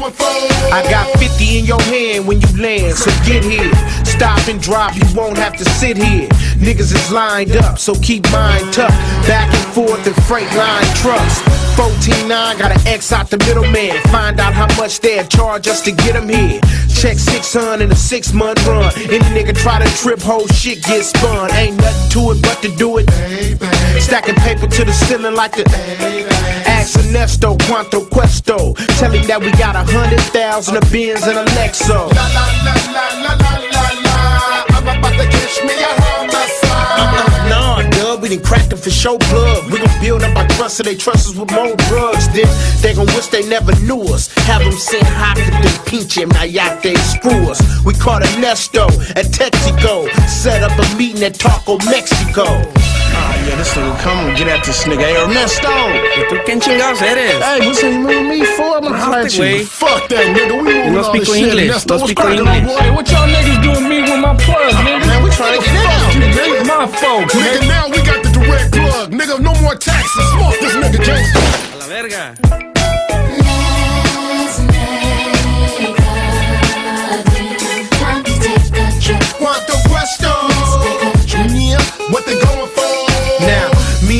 Speaker 33: I got 50 in your hand when you land, so get here. Stop and drop, you won't have to sit here. Niggas is lined up, so keep mine tucked. Back and forth in freight line trucks. 14-9, got an X out the middleman. Find out how much they'll charge us to get them here. Check 600 in a six month run. Any nigga try to trip, whole shit get spun. Ain't nothing to it but to do it. Stacking paper to the ceiling like the. Ask Ernesto, Quanto Questo. Tell him that we got a hundred thousand of Benz and a Lexo.
Speaker 21: La la la la la la la. I'm about to catch me a homicide.
Speaker 33: Nah, dub, we done cracked them for show plug. We gon' build up our trust so they trust us with more drugs. Then they gon' wish they never knew us. Have them send hot to the pinche mayate screw us. We caught a Ernesto at Texaco. Set up a meeting at Taco Mexico.
Speaker 21: Ah, yeah, this nigga come and get at this nigga. Hey, Ernesto.
Speaker 34: ¿Tú quién chingados eres?
Speaker 21: Hey, what's you moving me for? I'm gonna holler at you.
Speaker 34: güey.
Speaker 21: Fuck that nigga. We moving
Speaker 34: No
Speaker 21: all
Speaker 34: speak
Speaker 21: this shit.
Speaker 34: English.
Speaker 21: Ernesto,
Speaker 34: No
Speaker 21: what's
Speaker 34: speak
Speaker 21: cracking,
Speaker 34: English.
Speaker 21: boy?
Speaker 32: What y'all niggas doing me with my plug, nigga?
Speaker 21: Man, we trying to get down.
Speaker 32: You niggas, my folks,
Speaker 21: Nigga,
Speaker 32: nigga.
Speaker 21: now we got the direct plug. Nigga, no more taxes. Smoke this nigga gangster.
Speaker 34: A la verga.
Speaker 31: Time to take a trip.
Speaker 21: Quanto questo? Yeah, what they going for?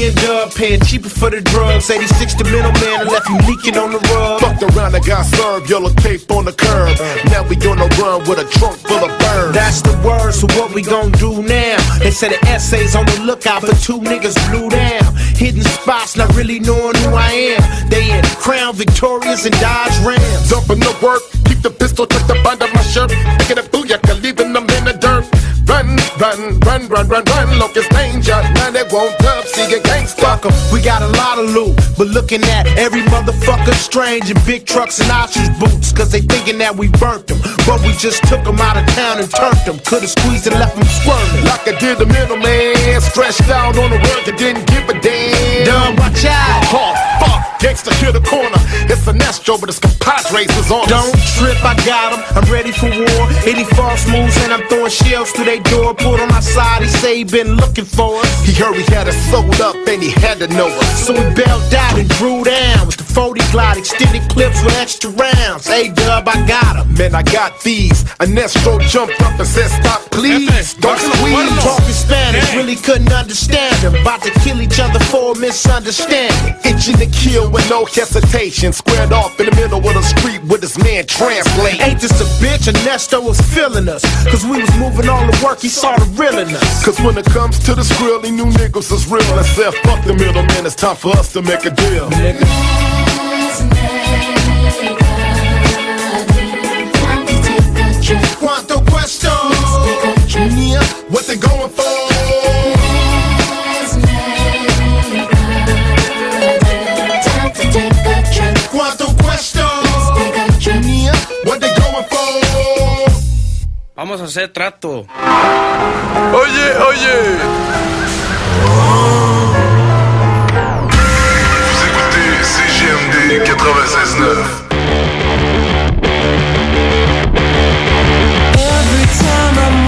Speaker 33: Now, me and Dub paying cheaper for the drugs. 86 the middleman and left you leaking on the rug.
Speaker 21: Fucked around, I got served. Yellow tape on the curb. Now we on the run with a trunk full of birds.
Speaker 33: That's the word, so what we gon' do now? They said the essays on the lookout for two niggas blew down. Hidden spots, not really knowing who I am. They in Crown Victorias and Dodge Rams.
Speaker 21: Dumping the work, keep the pistol tucked up under my shirt. Thinking of booyaka, leaving them in the dirt. Run, run, run, run, run, run, locust danger. Now they won't dub, see a.
Speaker 33: Fuck 'em, we got a lot of loot. But looking at every motherfucker strange in big trucks and ostrich boots. Cause they thinking that we burnt them. But we just took them out of town and turned them. Could've squeezed and left them squirming.
Speaker 21: Like I did the middleman, stretched out on the rug and didn't give a damn.
Speaker 33: Dumb, watch out.
Speaker 21: Oh, fuck, gangsta hit the corner. It's a Nestro, but it's compadres is on.
Speaker 33: Don't trip, I got him. I'm ready for war. Any false moves and I'm throwing shells through their door. Pulled on my side, he say he been looking for us.
Speaker 21: He heard we had us sold up and he had to know us.
Speaker 33: So we bailed out and drew down with the 40 glide, extended clips with extra rounds. Hey, dub, I got him.
Speaker 21: Man, I got these. A Nestro jumped up and said, Stop, please. Don't squeeze.
Speaker 33: Talking Spanish, really couldn't understand him. About to kill each other for a misunderstanding.
Speaker 21: Itching to kill with no hesitation. Squared off in the middle of the street with his man translate.
Speaker 33: Ain't this a bitch? Ernesto was feeling us. Cause we was moving all the work, he saw the real in us.
Speaker 21: Cause when it comes to the skrill, he knew niggas was real and said, fuck the middleman, it's time for us to make a deal.
Speaker 31: Time
Speaker 32: Vamos a hacer trato.
Speaker 21: Oye, oye. Vous écoutez CGMD 96.9.
Speaker 16: Every time I'm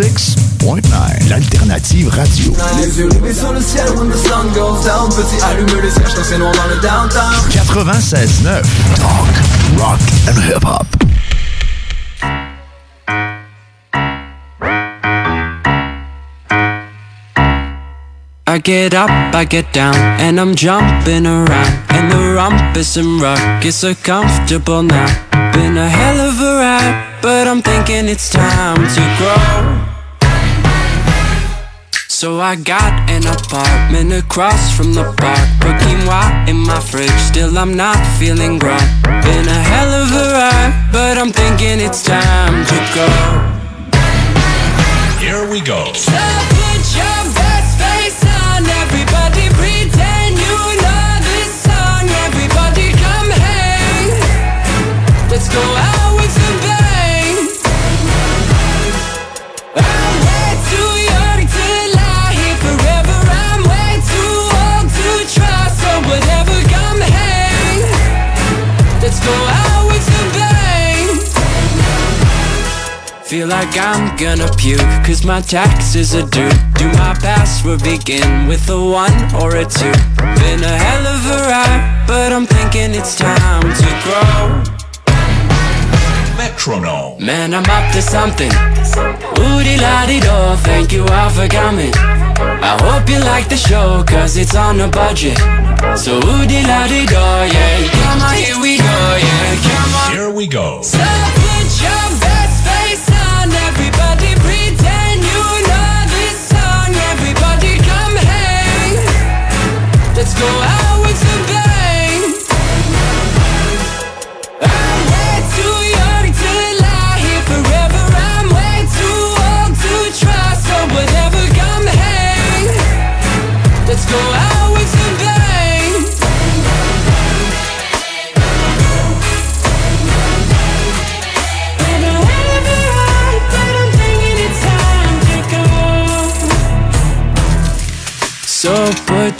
Speaker 35: 96.9, l'alternative radio.
Speaker 36: Les yeux levés sur le ciel when the sun goes down Petit allume le siège c'est noir dans le downtown
Speaker 35: 96.9, talk, rock and hip-hop.
Speaker 37: I get up, I get down, and I'm jumping around. And the rumpus and ruckus so comfortable now. Been a hell of a ride, but I'm thinking it's time to grow. So I got an apartment across from the park. Brooklyn wine in my fridge, still I'm not feeling right. Been a hell of a ride, but I'm thinking it's time to go.
Speaker 35: Here we go.
Speaker 16: So put your best face on, everybody pretend you know this song. Everybody come hang. Let's go out. Like I'm gonna puke Cause my taxes are due Do my password begin with a one or a two? Been a hell of a ride But I'm thinking it's time to grow
Speaker 35: Metronome.
Speaker 16: Man, I'm up to something. Woody la di do, thank you all for coming. I hope you like the show, cause it's on a budget. So woody la di do, yeah. Come on, here we go, yeah. Come on.
Speaker 35: Here we go.
Speaker 16: So Cristo.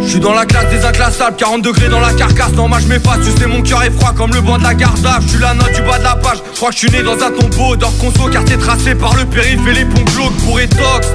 Speaker 38: Je suis dans la classe des inclassables, 40 degrés dans la carcasse, non moi je m'efface, tu sais mon cœur est froid comme le banc de la garde Je la note du bas de la page, je crois que je suis né dans un tombeau d'or conso quartier tracé par le périph' et les ponts glauques pour étox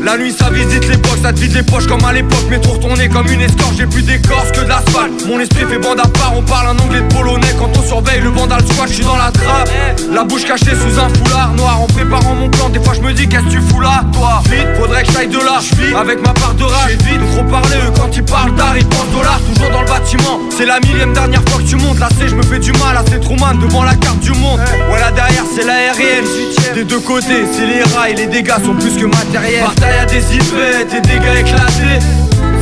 Speaker 38: La nuit ça visite l'époque, ça te vide les poches comme à l'époque. Mais trop retourné comme une escorte, j'ai plus d'écorce que de Mon esprit fait bande à part, on parle un anglais de polonais. Quand on surveille le vandal squat, je suis dans la trappe. La bouche cachée sous un foulard noir. En préparant mon plan, des fois je me dis qu'est-ce que tu fous là Toi, vite, faudrait que j'aille de là. Je avec ma part de rage, vite, trop parler eux quand ils parlent d'art, ils pensent dollars Toujours dans le bâtiment, c'est la millième dernière fois que tu montes. Là c'est je me fais du mal, là c'est trop man devant la carte du monde. Ouais là derrière c'est l'aérienne Des deux côtés, c'est les rails, les dégâts sont plus que matériels Des hypettes et dégâts éclatés.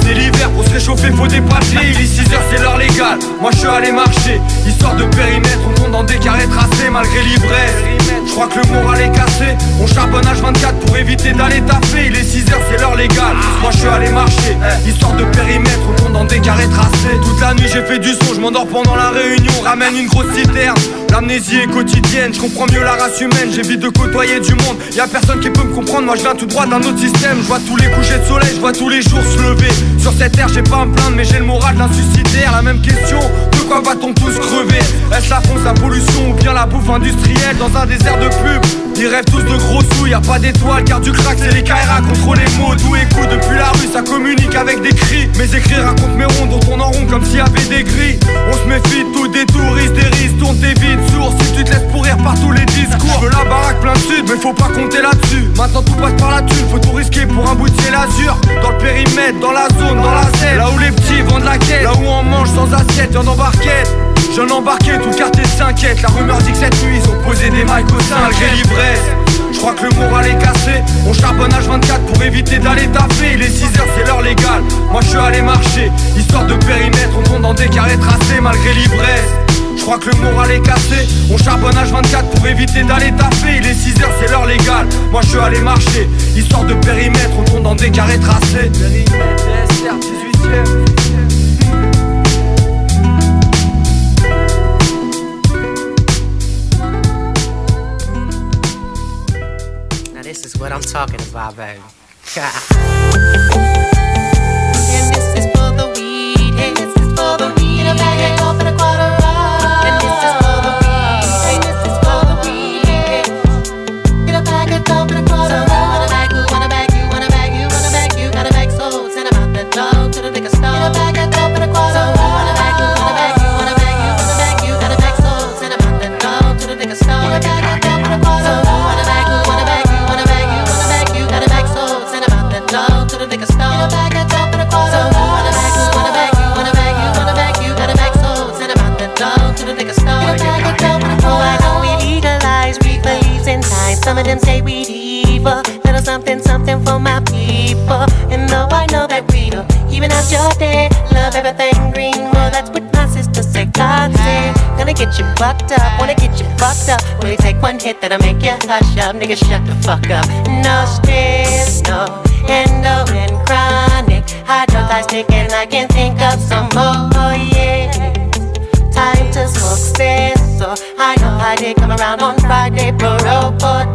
Speaker 38: C'est l'hiver, pour se réchauffer faut des papiers Il est 6h c'est l'heure légale. Moi je suis allé marcher. Histoire de périmètre On compte dans des carrés tracés malgré l'ivresse Je crois que le moral est cassé. On charbonne H24 pour éviter d'aller taffer. Il est 6h c'est l'heure légale. Moi je suis allé marcher. Histoire de périmètre On compte dans des carrés tracés. Toute la nuit j'ai fait du son. Je m'endors pendant la réunion. Ramène une grosse citerne. L'amnésie est quotidienne. Je comprends mieux la race humaine. J'évite de côtoyer du monde. Y'a personne qui peut me comprendre. Moi je viens tout droit d'un autre système. Je vois tous les couchers de soleil. Je vois tous les jours se lever. Sur cette terre, j'ai pas à me plaindre, mais j'ai le moral d'un suicidaire. La même question, de quoi va-t-on tous crever? Est-ce la fonce, la pollution ou bien la bouffe industrielle? Dans un désert de Ils rêvent tous de gros sous, y a pas d'étoiles, car du crack, c'est les KRA contre les mots. D'où écoute depuis la rue, ça communique avec des cris. Mes écrits racontent mes rondes, on tourne en rond comme s'il y avait des grilles. On se méfie de tout, des touristes, des risques, tourne tes vides sourds. Si tu te laisses pourrir par tous les discours, je la baraque plein de sud, mais faut pas compter là-dessus. Maintenant tout passe par la thune, faut tout risquer pour un bout de ciel azur. Dans le périmètre, dans la zone, dans la scène Là où les petits vendent la quête Là où on mange sans assiette, y'en embarquette Jeune embarqué, tout le quartier s'inquiète. La rumeur dit que cette nuit ils ont posé des mics au sein, malgré l'ivresse. Je crois que le moral est cassé. On charbonne H24 pour éviter d'aller taper Il est 6h c'est l'heure légale. Moi je suis allé marcher. Histoire de périmètre On tourne dans des carrés tracés malgré l'ivresse. Je crois que le moral est cassé. On charbonne H24 pour éviter d'aller taper Il est 6h c'est l'heure légale. Moi je suis allé marcher. Histoire de périmètre On tourne dans des carrés tracés.
Speaker 39: This is what I'm talking about, baby. Fucked up, wanna get you fucked up. You take one hit that'll make you hush up? Nigga, shut the fuck up. No stress, no endo and chronic. Stick and I can think of some more. Yeah. Time to smoke cess. So I know I did come around on Friday, parole for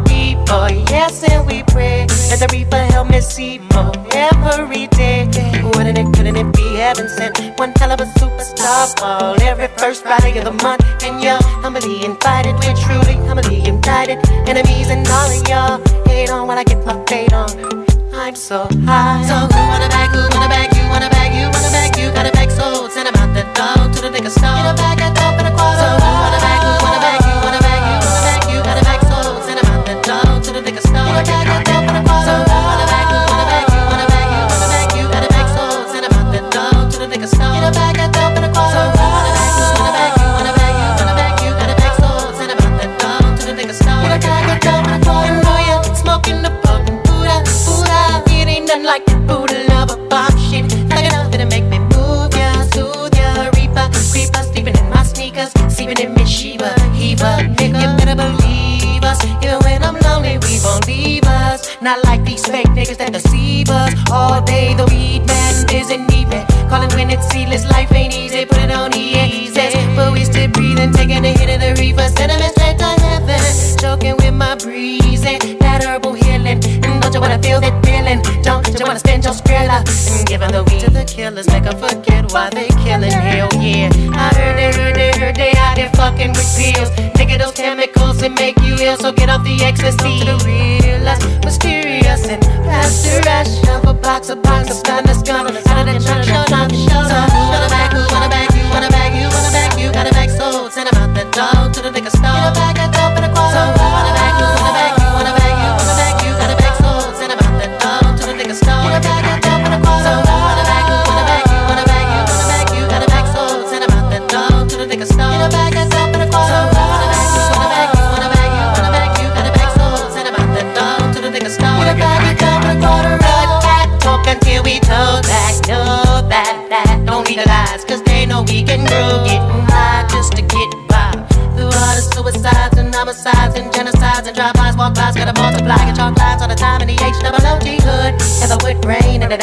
Speaker 39: boy. Yes, and we pray that the reaper help me see more every day. Wouldn't it, couldn't it be heaven sent? One hell of a superstar ball first Friday of the month. And you're humbly invited, we're truly humbly united. Enemies and all of y'all hate on when I get my fade on. I'm so high. So who wanna bag, who wanna bag, you wanna bag, you wanna bag, you gotta bag soul. Send 'em out the door to the nigga store. Get a bag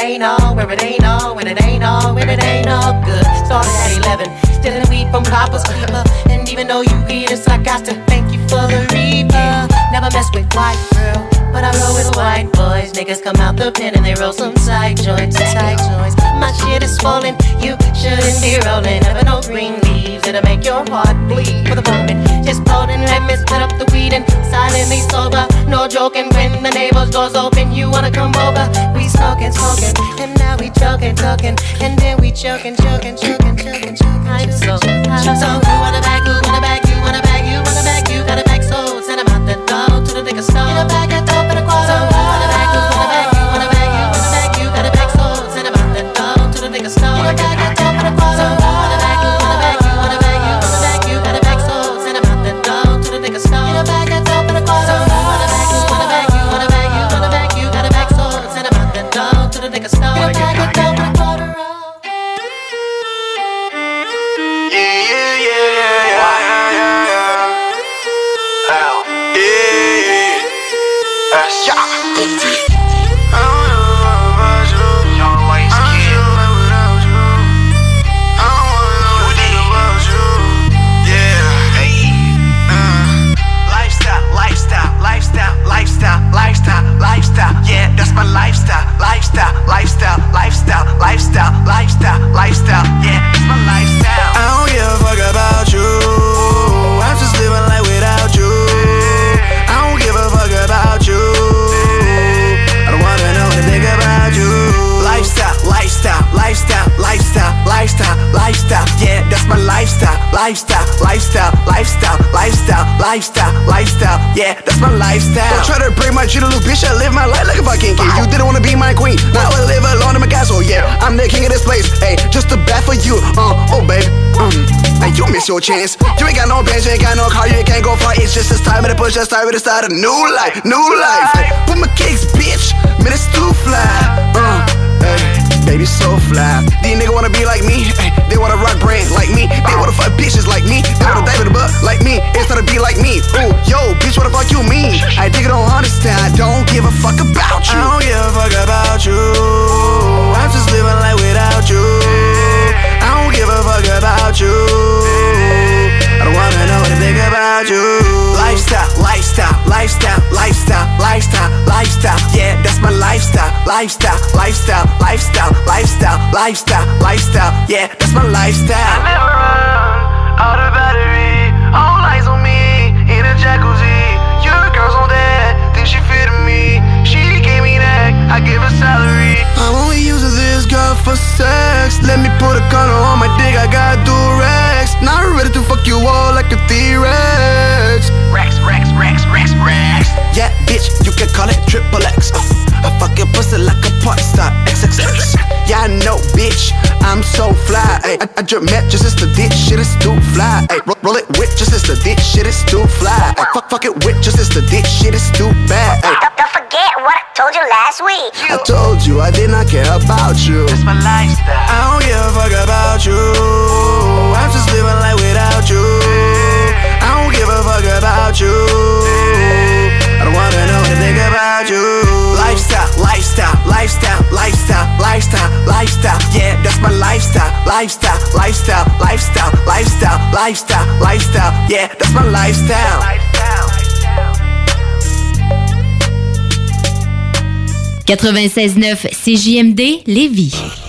Speaker 39: ain't all, where it ain't all, when it ain't all, when it ain't all good. Started at 11, stealing weed from Papa's keeper. Uh, uh, and even though you eat us, I got to thank you for the reaper. Never mess with white girl. But I roll with white boys. Niggas come out the pen and they roll some side joints. Side joints. My shit is falling. You shouldn't be rolling. Never no green leaves. It'll make your heart bleed for the moment. Just hold and let me split up the weed and silently sober. No joking when the neighbor's doors open. You wanna come over? We smoking, smoking. And now we choking, choking. And then we choking, choking, choking, choking, choking. I'm so high. So who wanna bag, who wanna bag, you wanna bag, you wanna bag, you gotta bag soul. Send 'em out the door to the nigga store.
Speaker 40: Lifestyle, lifestyle, lifestyle, lifestyle, lifestyle. Yeah, that's my lifestyle. Don't try to break my shit, little bitch. I live my life like a fucking king. You didn't wanna be my queen. Now I live alone in my castle. Yeah, I'm the king of this place. Hey, just a bat for you. Uh, oh baby. Um, hey, you miss your chance. You ain't got no bands, you ain't got no car, you can't go far. It's just this time the push, just time to start a new life, new life. Put my kicks, bitch, man, it's too fly. Uh, ay, baby, so fly. These niggas wanna be like me, they wanna rock brands like me, they wanna fuck bitches like me, they wanna dive in the butt like me, instead of be like me. Ooh, yo, bitch, what the fuck you mean? I think I don't understand, I don't give a fuck about you. I don't give a fuck about you. I'm just living life without you. I don't give a fuck about you. Think about you. Lifestyle, lifestyle, lifestyle, lifestyle, lifestyle, lifestyle. Yeah, that's my lifestyle, lifestyle, lifestyle, lifestyle, lifestyle, lifestyle, lifestyle. Yeah, that's my lifestyle. I never run out of battery. All eyes on me in a jacuzzi. Your girl's on that, think she fitting me. She gave me that, I give her salary. I'm only using this girl for sex. Let me put a gun on my dick, I got do Durex. Now I'm ready to fuck you all like a T-Rex. Rex, Rex, Rex, Rex, Rex. Yeah, bitch, you can call it triple X. Uh, I fuck your pussy like a party star. XXX. Yeah, I know, bitch. I'm so fly. Ay, I, I drip met just as the ditch. Shit is too fly. Ay, roll, roll it with just as the ditch. Shit is too fly. Ay, fuck, fuck it with just as the ditch. Shit is too bad. Ay,
Speaker 41: Don't, don't forget what I told you last week.
Speaker 40: I told you I did not care about you. That's my lifestyle. I don't give a fuck about you. Lifestyle, lifestyle. Yeah, that's my lifestyle, lifestyle.
Speaker 42: 96.9 CJMD Lévis.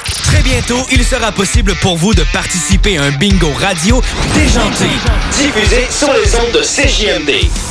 Speaker 11: Très bientôt, il sera possible pour vous de participer à un bingo radio déjanté.
Speaker 43: Diffusé sur les ondes de CJMD.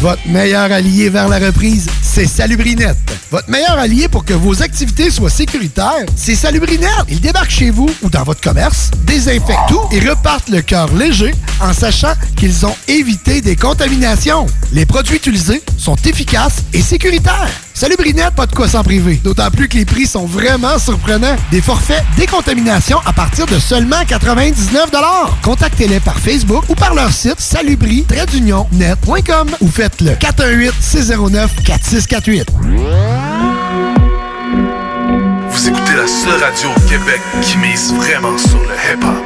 Speaker 12: Votre meilleur allié vers la reprise, c'est Salubrinette. Votre meilleur allié pour que vos activités soient sécuritaires, c'est Salubrinette. Ils débarquent chez vous ou dans votre commerce, désinfectent tout et repartent le cœur léger en sachant qu'ils ont évité des contaminations. Les produits utilisés sont efficaces et sécuritaires. Salubrinette, pas de quoi s'en priver. D'autant plus que les prix sont vraiment surprenants. Des forfaits décontamination à partir de seulement 99 Contactez-les par Facebook ou par leur site salubri-net.com ou faites le 418-609-4648.
Speaker 13: Vous écoutez la seule radio au Québec qui mise vraiment sur le hip-hop.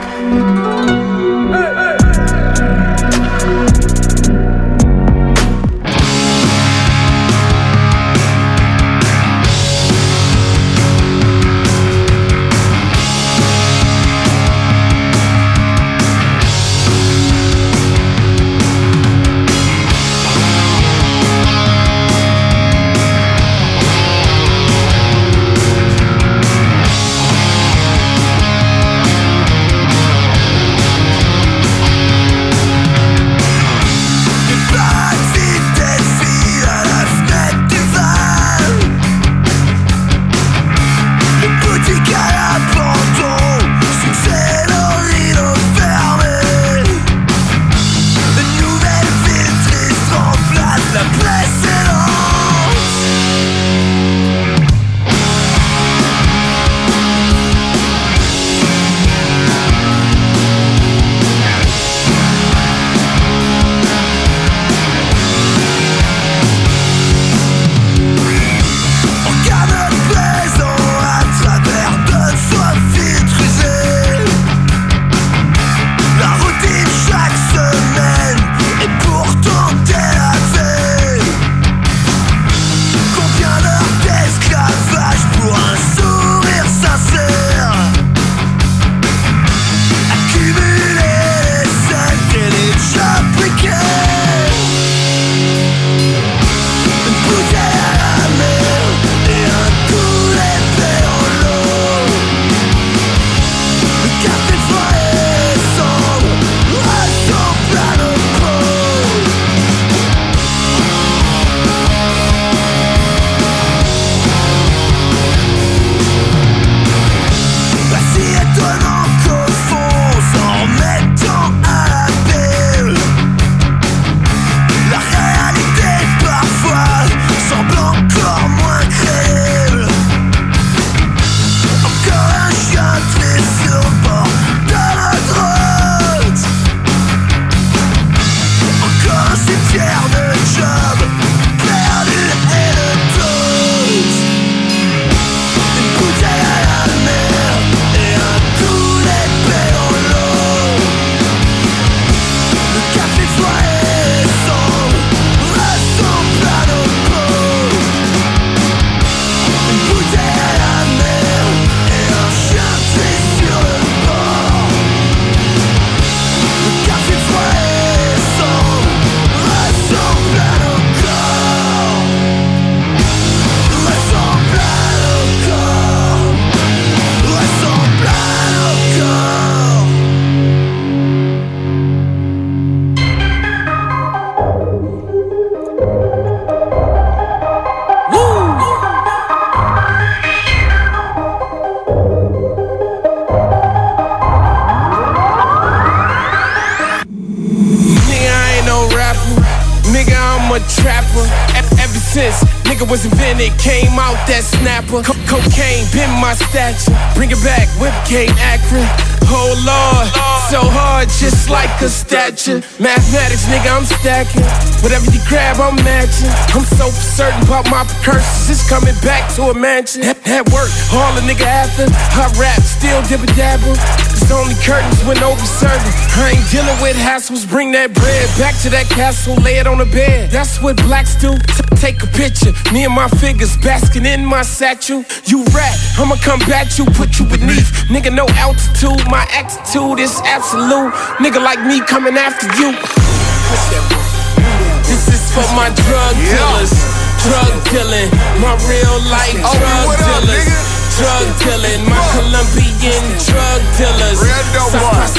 Speaker 44: Whatever you grab, I'm matching. I'm so certain about my precursors. It's coming back to a mansion. At, at work, all a nigga after. I rap, still dibba dabble. It's only curtains when over serving. I ain't dealing with hassles. Bring that bread back to that castle, lay it on the bed. That's what blacks do. T- take a picture. Me and my fingers basking in my satchel. You rat, I'ma come back you, put you beneath. Nigga, no altitude. My attitude is absolute. Nigga like me coming after you. For my drug dealers. Drug dealing, my real life drug dealers. Drug dealing, my Colombian drug dealers.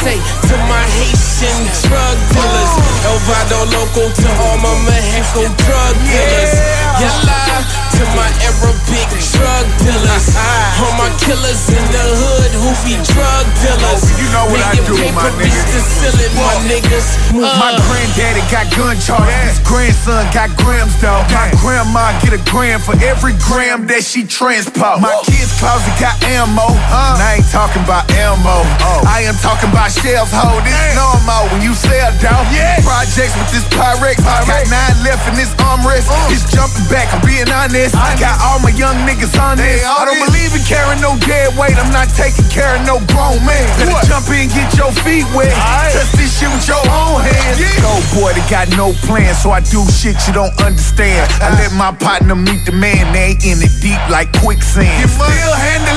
Speaker 44: say to my Haitian drug dealers. Elvado local to all my Mexico drug dealers. Yalla to my Arabic drug dealers. All my killers in the hood who be drug dealers.
Speaker 45: You know what I do, my nigga.
Speaker 44: Selling my niggas.
Speaker 45: My
Speaker 44: Uh.
Speaker 45: granddaddy got gun charges. His grandson got grams, dog. My grandma get a gram for every gram that she transport. My kids' closet got ammo. And I ain't talking about ammo. I am talking about shells, ho. This normal when you sell, dog. Projects with this Pyrex. Got nine left in this armrest. It's jumping back, I'm being honest. I got all my young niggas on this. I don't believe in carrying no dead weight. I'm not taking care of no grown man. Better jump in, get your feet wet. Touch this shit with your own hands. Go boy, they got no plan, so I do shit you don't understand. I let my partner meet the man, they ain't in it deep like quicksand. You still handling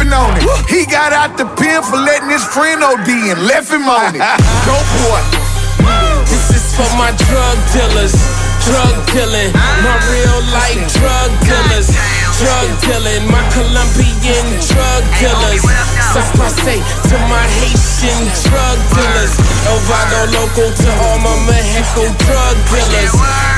Speaker 45: stepping on it. He got out the pen for letting his friend OD and left him on it. Go boy.
Speaker 44: This is for my drug dealers. Drug dealing, my real life drug dealers. Drug dealing, my Colombian drug dealers. say to my Haitian drug dealers. Elvado local to all my Mexico drug dealers.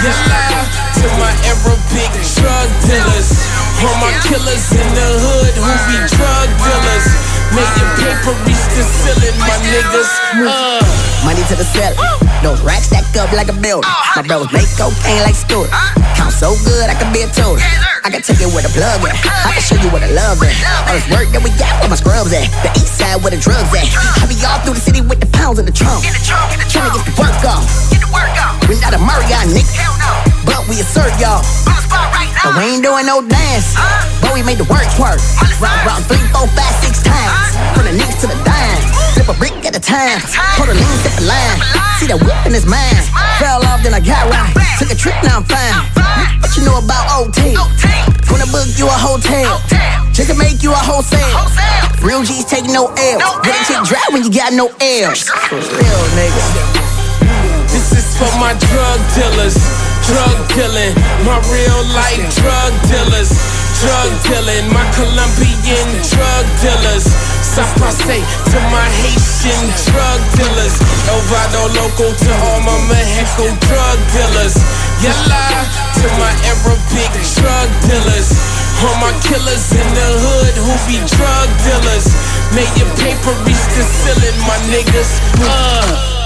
Speaker 44: Yalla to my Arabic drug dealers. All my killers in the hood who be drug dealers. Making paper, reach the ceiling, my niggas. Uh.
Speaker 46: Money to the cellar. Those racks stack up like a building. My bros make cocaine like scooter. Count so good I can be a tutor. I can take it where the plug at. I can show you where the love at. All this work that we got, where my scrubs at. The east side where the drugs at. I be all through the city with the pounds in the trunk. Trying to get the work off. We not a Marriott, nigga. But we assert y'all. But we ain't doing no dance. But we made the work work. Round, round, three, four, five, six times. From the nicks to the dime. Flip a brick at a time. Put a lean, step a line. See the whip in his mind. Fell off, then I got right. Took a trip, now I'm fine. What you know about OT? Gonna book you a hotel. Chicken make you a wholesale. Real G's take no L. Let a chick dry when you got no L's. Real nigga.
Speaker 44: This is for my drug dealers. Drug dealing, my real life drug dealers. Drug dealing, my Colombian drug dealers. say to my Haitian drug dealers. Elvado local to all my Mexico drug dealers. Yalla to my Arabic drug dealers. All my killers in the hood who be drug dealers. May your paper reach the ceiling, my niggas. Uh.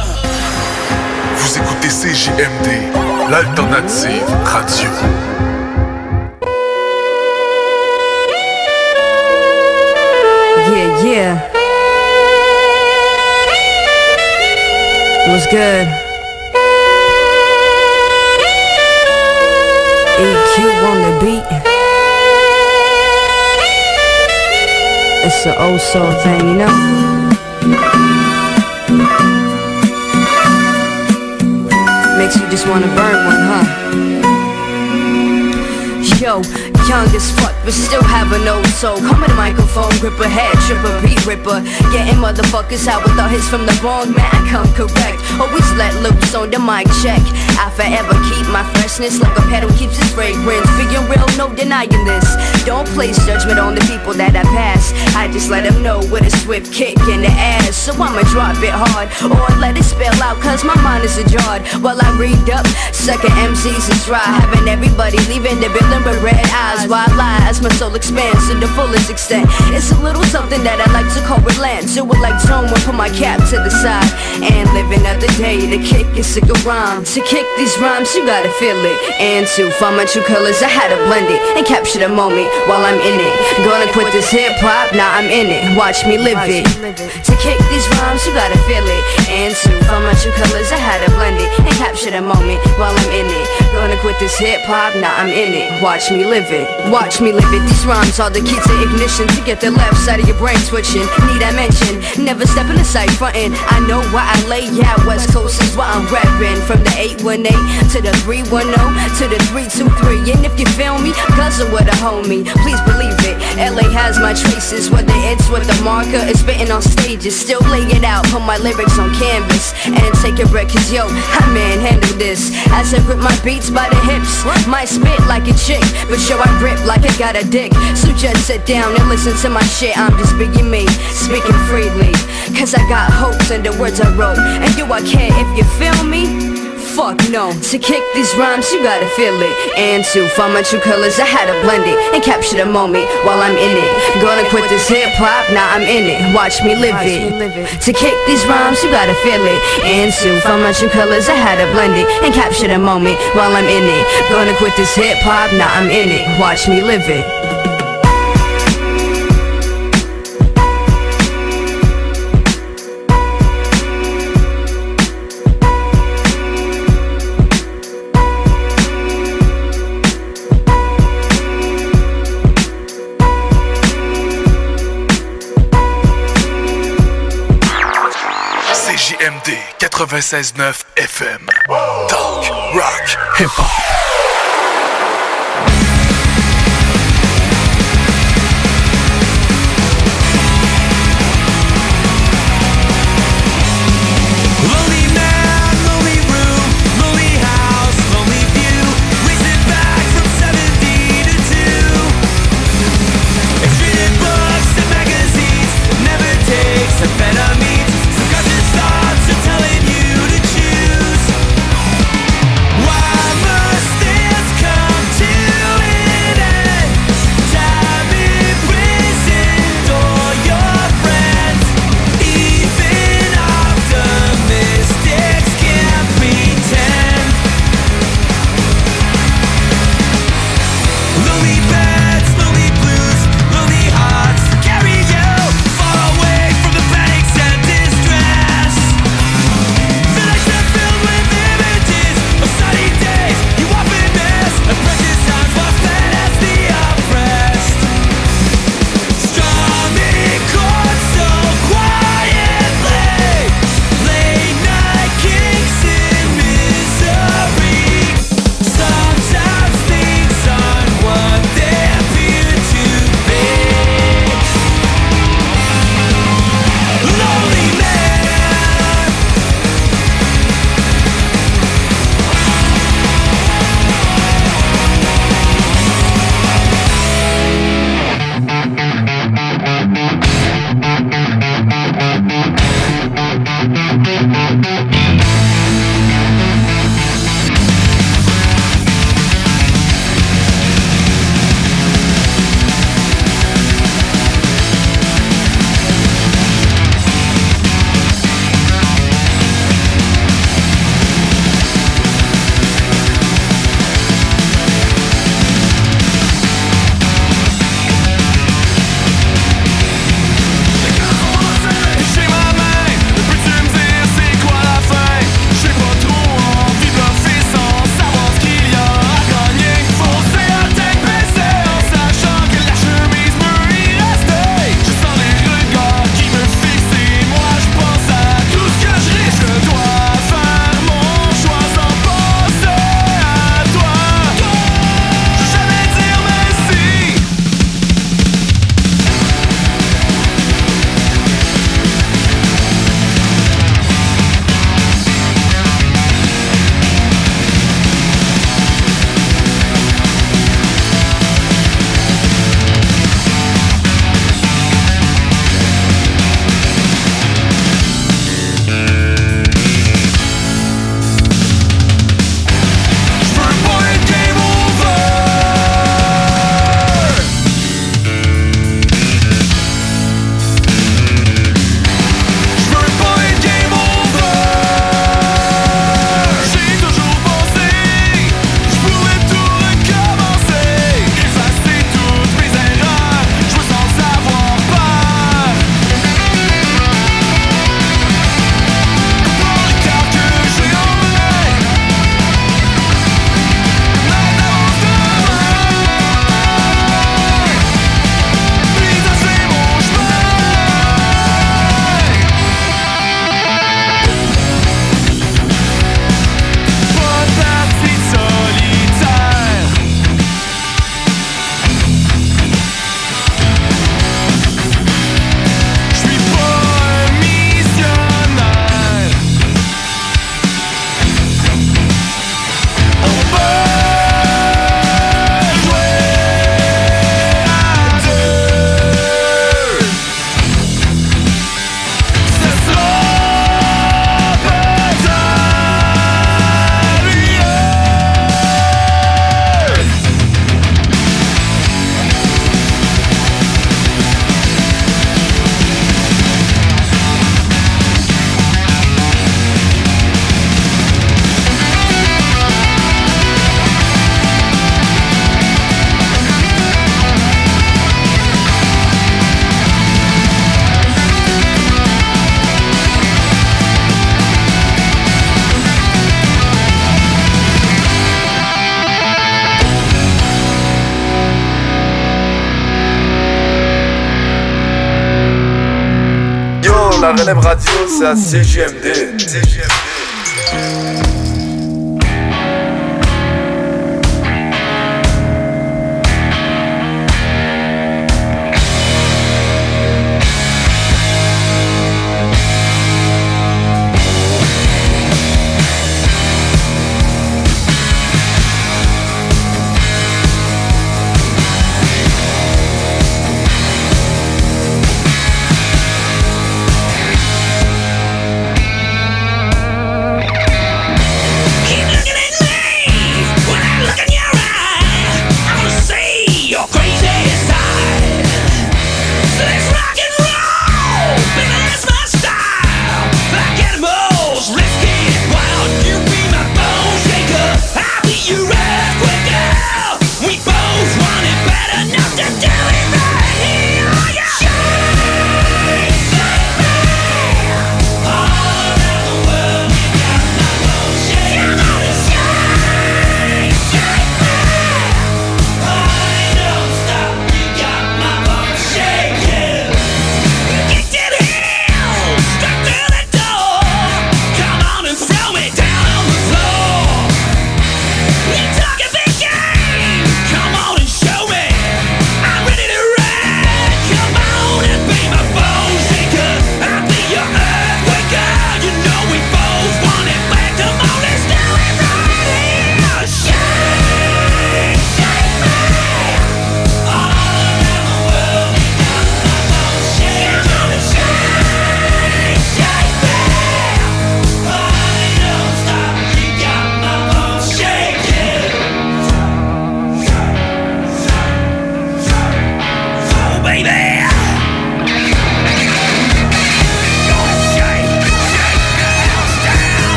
Speaker 13: Vous écoutez CJMD, l'alternative radio.
Speaker 47: Yeah, yeah. It was good. EQ on the beat. It's an old soul thing, you know? Makes you just wanna burn one, huh? Yo, young as fuck, but still have an old soul. Come in the microphone, grip a head, trip tripper, beat ripper. Getting motherfuckers out with the hits from the wrong man, I come correct. Always let loose on the mic check. I forever keep my freshness like a pedal keeps its fragrance. Being real, no denying this. Don't place judgment on the people that I pass. I just let them know with a swift kick in the ass. So I'ma drop it hard or let it spill out, cause my mind is ajar. While I read up, sucker MCs is dry. Having everybody leaving the building with red eyes. Why lie as my soul expands to the fullest extent? It's a little something that I like to call relent. Do it like someone put my cap to the side and live the day to kick and sick of rhyme. To kick these rhymes, you gotta feel it. And to find my true colors, I had to blend it and capture the moment while I'm in it. Gonna quit this hip hop, now I'm in it. Watch me live it. To kick these rhymes, you gotta feel it. And to find my true colors, I had to blend it and capture the moment while I'm in it. Gonna quit this hip hop, now I'm in it. Watch me live it. Watch me live it. These rhymes are the key to ignition to get the left side of your brain switching. Need I mention? Never step in the sight frontin'. I know why I lay out. West Coast is why I'm reppin'. From the 818 to the 310 to the 323. And if you feel me, guzzle with a homie. Please believe it. LA has my traces, whether it's with the marker or spitting on stages. Still lay it out, put my lyrics on canvas and take a break. Cause yo, I man handle this. As I grip my beats by the hips, might spit like a chick, but yo, I rip like I got a dick. So just sit down and listen to my shit. I'm just being me, speaking freely. Cause I got hopes in the words I wrote. And do I care if you feel me? Fuck no. To kick these rhymes, you gotta feel it. And to find my true colors, I had to blend it and capture the moment while I'm in it. Gonna quit this hip hop, now I'm in it. Watch me live it. To kick these rhymes, you gotta feel it. And to find my true colors, I had to blend it and capture the moment while I'm in it. Gonna quit this hip hop, now I'm in it. Watch me live it.
Speaker 13: 96.9 FM. Talk, rock, hip-hop.
Speaker 32: Radio, c'est à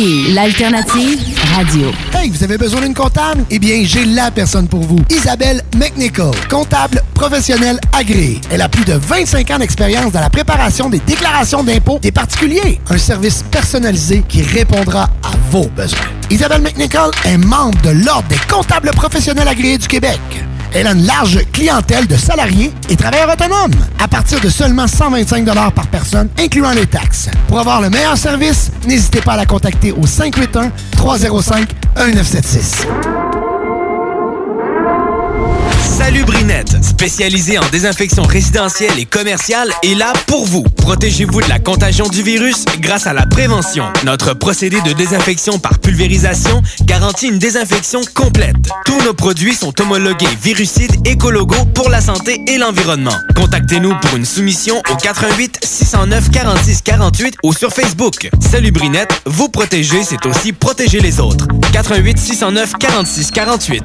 Speaker 48: L'alternative radio?
Speaker 12: Hey, vous avez besoin d'une comptable? Eh bien, j'ai la personne pour vous. Isabelle McNichol, comptable professionnelle agréée. Elle a plus de 25 ans d'expérience dans la préparation des déclarations d'impôts des particuliers. Un service personnalisé qui répondra à vos besoins. Isabelle McNichol est membre de l'Ordre des comptables professionnels agréés du Québec. Elle a une large clientèle de salariés et travailleurs autonomes à partir de seulement 125 par personne, incluant les taxes. Pour avoir le meilleur service, n'hésitez pas à la contacter au 581-305-1976.
Speaker 11: Salut Brinette, spécialisé en désinfection résidentielle et commerciale, est là pour vous. Protégez-vous de la contagion du virus grâce à la prévention. Notre procédé de désinfection par pulvérisation garantit une désinfection complète. Tous nos produits sont homologués virucides écologos pour la santé et l'environnement. Contactez-nous pour une soumission au 88 609 46 48 ou sur Facebook. Salut Brinette, vous protéger, c'est aussi protéger les autres. 88 609 46 48.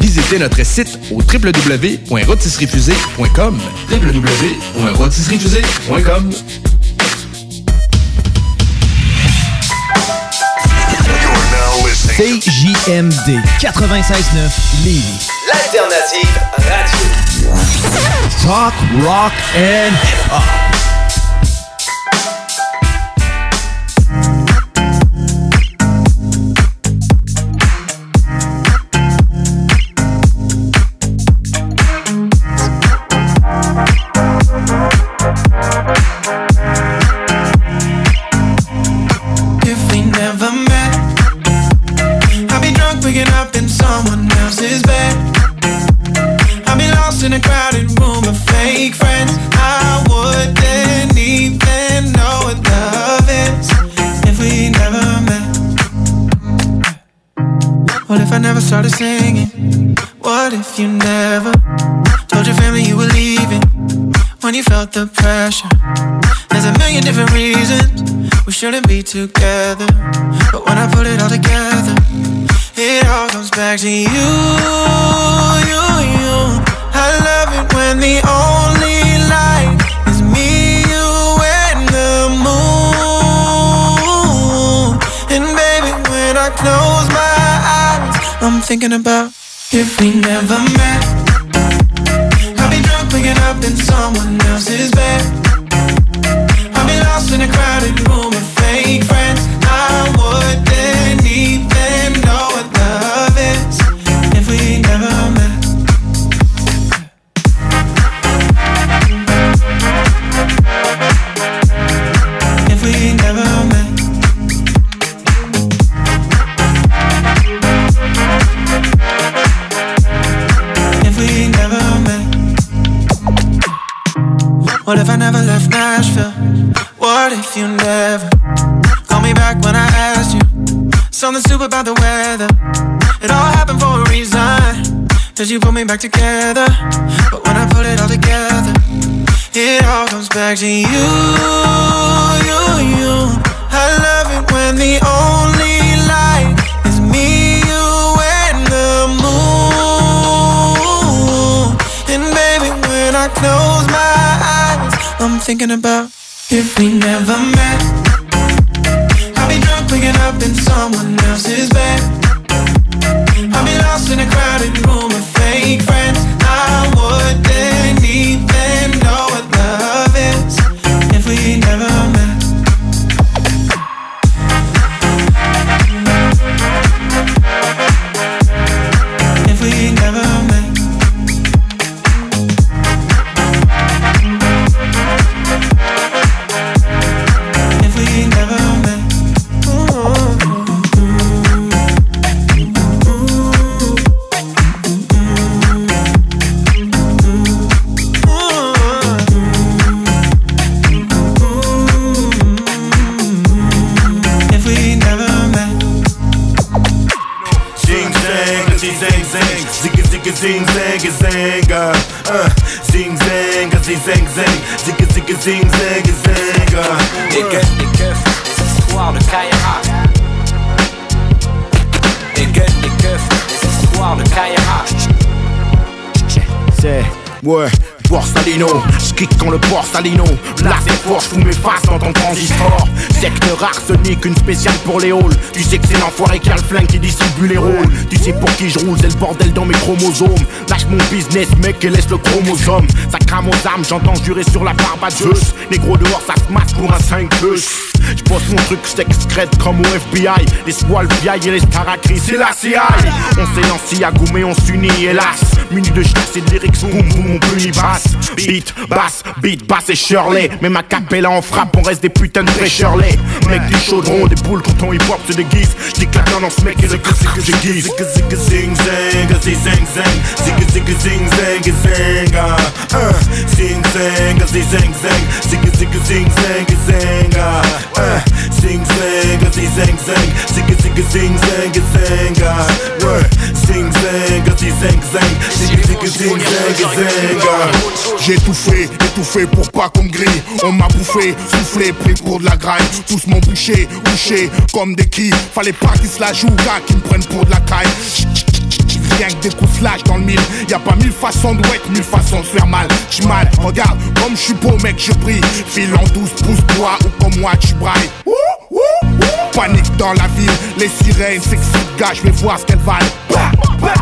Speaker 25: Visitez notre site au www.rotisseriefusée.com www.rotisseriefusée.com
Speaker 30: CJMD 96.9 Lévis.
Speaker 11: L'alternative radio.
Speaker 30: Talk, rock and hip-hop.
Speaker 49: Started singing? What if you never told your family you were leaving when you felt the pressure? There's a million different reasons we shouldn't be together. But when I put it all together, it all comes back to you. I'm thinking about if we never met. Me back together? But when I put it all together, it all comes back to you, you, you. I love it when the only light is me, you, and the moon. And baby, when I close my eyes, I'm thinking about
Speaker 16: Des gueules, des keufs, des histoires de Kaira. Des gueules, des keufs, des histoires de Kaira.
Speaker 33: C'est, ouais, Borsalino, j'kick quand le Borsalino Là c'est fort, j'fous mes faces dans ton transistor. Secteur arsenic, une spéciale pour les halls. Tu sais que c'est l'enfoiré qui a le flingue qui distribue les rôles. Tu sais pour qui je roule, c'est le bordel dans mes chromosomes. Lâche mon business mec et laisse le chromosome. Ça crame aux armes, j'entends jurer sur la barbe à Zeus. Négro dehors ça se masse pour un 5 plus J'bosse mon truc secrète comme au FBI Les vieilles et les staracris c'est la CI On s'est lancé à goumer, on s'unit hélas. Minute de chasse et de lyrics, boum boum, on y basse. Beat, basse, beat, basse et Shirley. Mais ma capella en frappe, on reste des putains de Shirley. Mec du chaudron, des boules quand on hip hop se déguise. J'dis que la tendance, mec, et le que c'est que j'aiguise.
Speaker 50: Zing zing zang zang, uh, zing zang, zig zang zang, zigga zigga zing zang zang, uh, zing zang, zig zang zang, zigga zigga zing zang zang, uh, zing zang, zig zang zang, zigga zigga zing zang zang.
Speaker 21: J'ai tout fait, étouffé pour pas qu'on grille. On m'a bouffé, soufflé, pris pour de la graille. Tous m'ont bouché, bouché comme des quilles. Fallait pas qu'ils se la jouent, gars, qu'ils me prennent pour de la caille. Rien que des coups flash dans le mille. Y a pas mille façons de wet, mille façons de faire mal. J'suis mal, regarde, comme je suis beau, mec, je brille. File en douce, pousse toi ou comme moi, tu brailles. Panique dans la ville, les sirènes, sexy gars, je vais voir ce qu'elles valent. Bah, bah.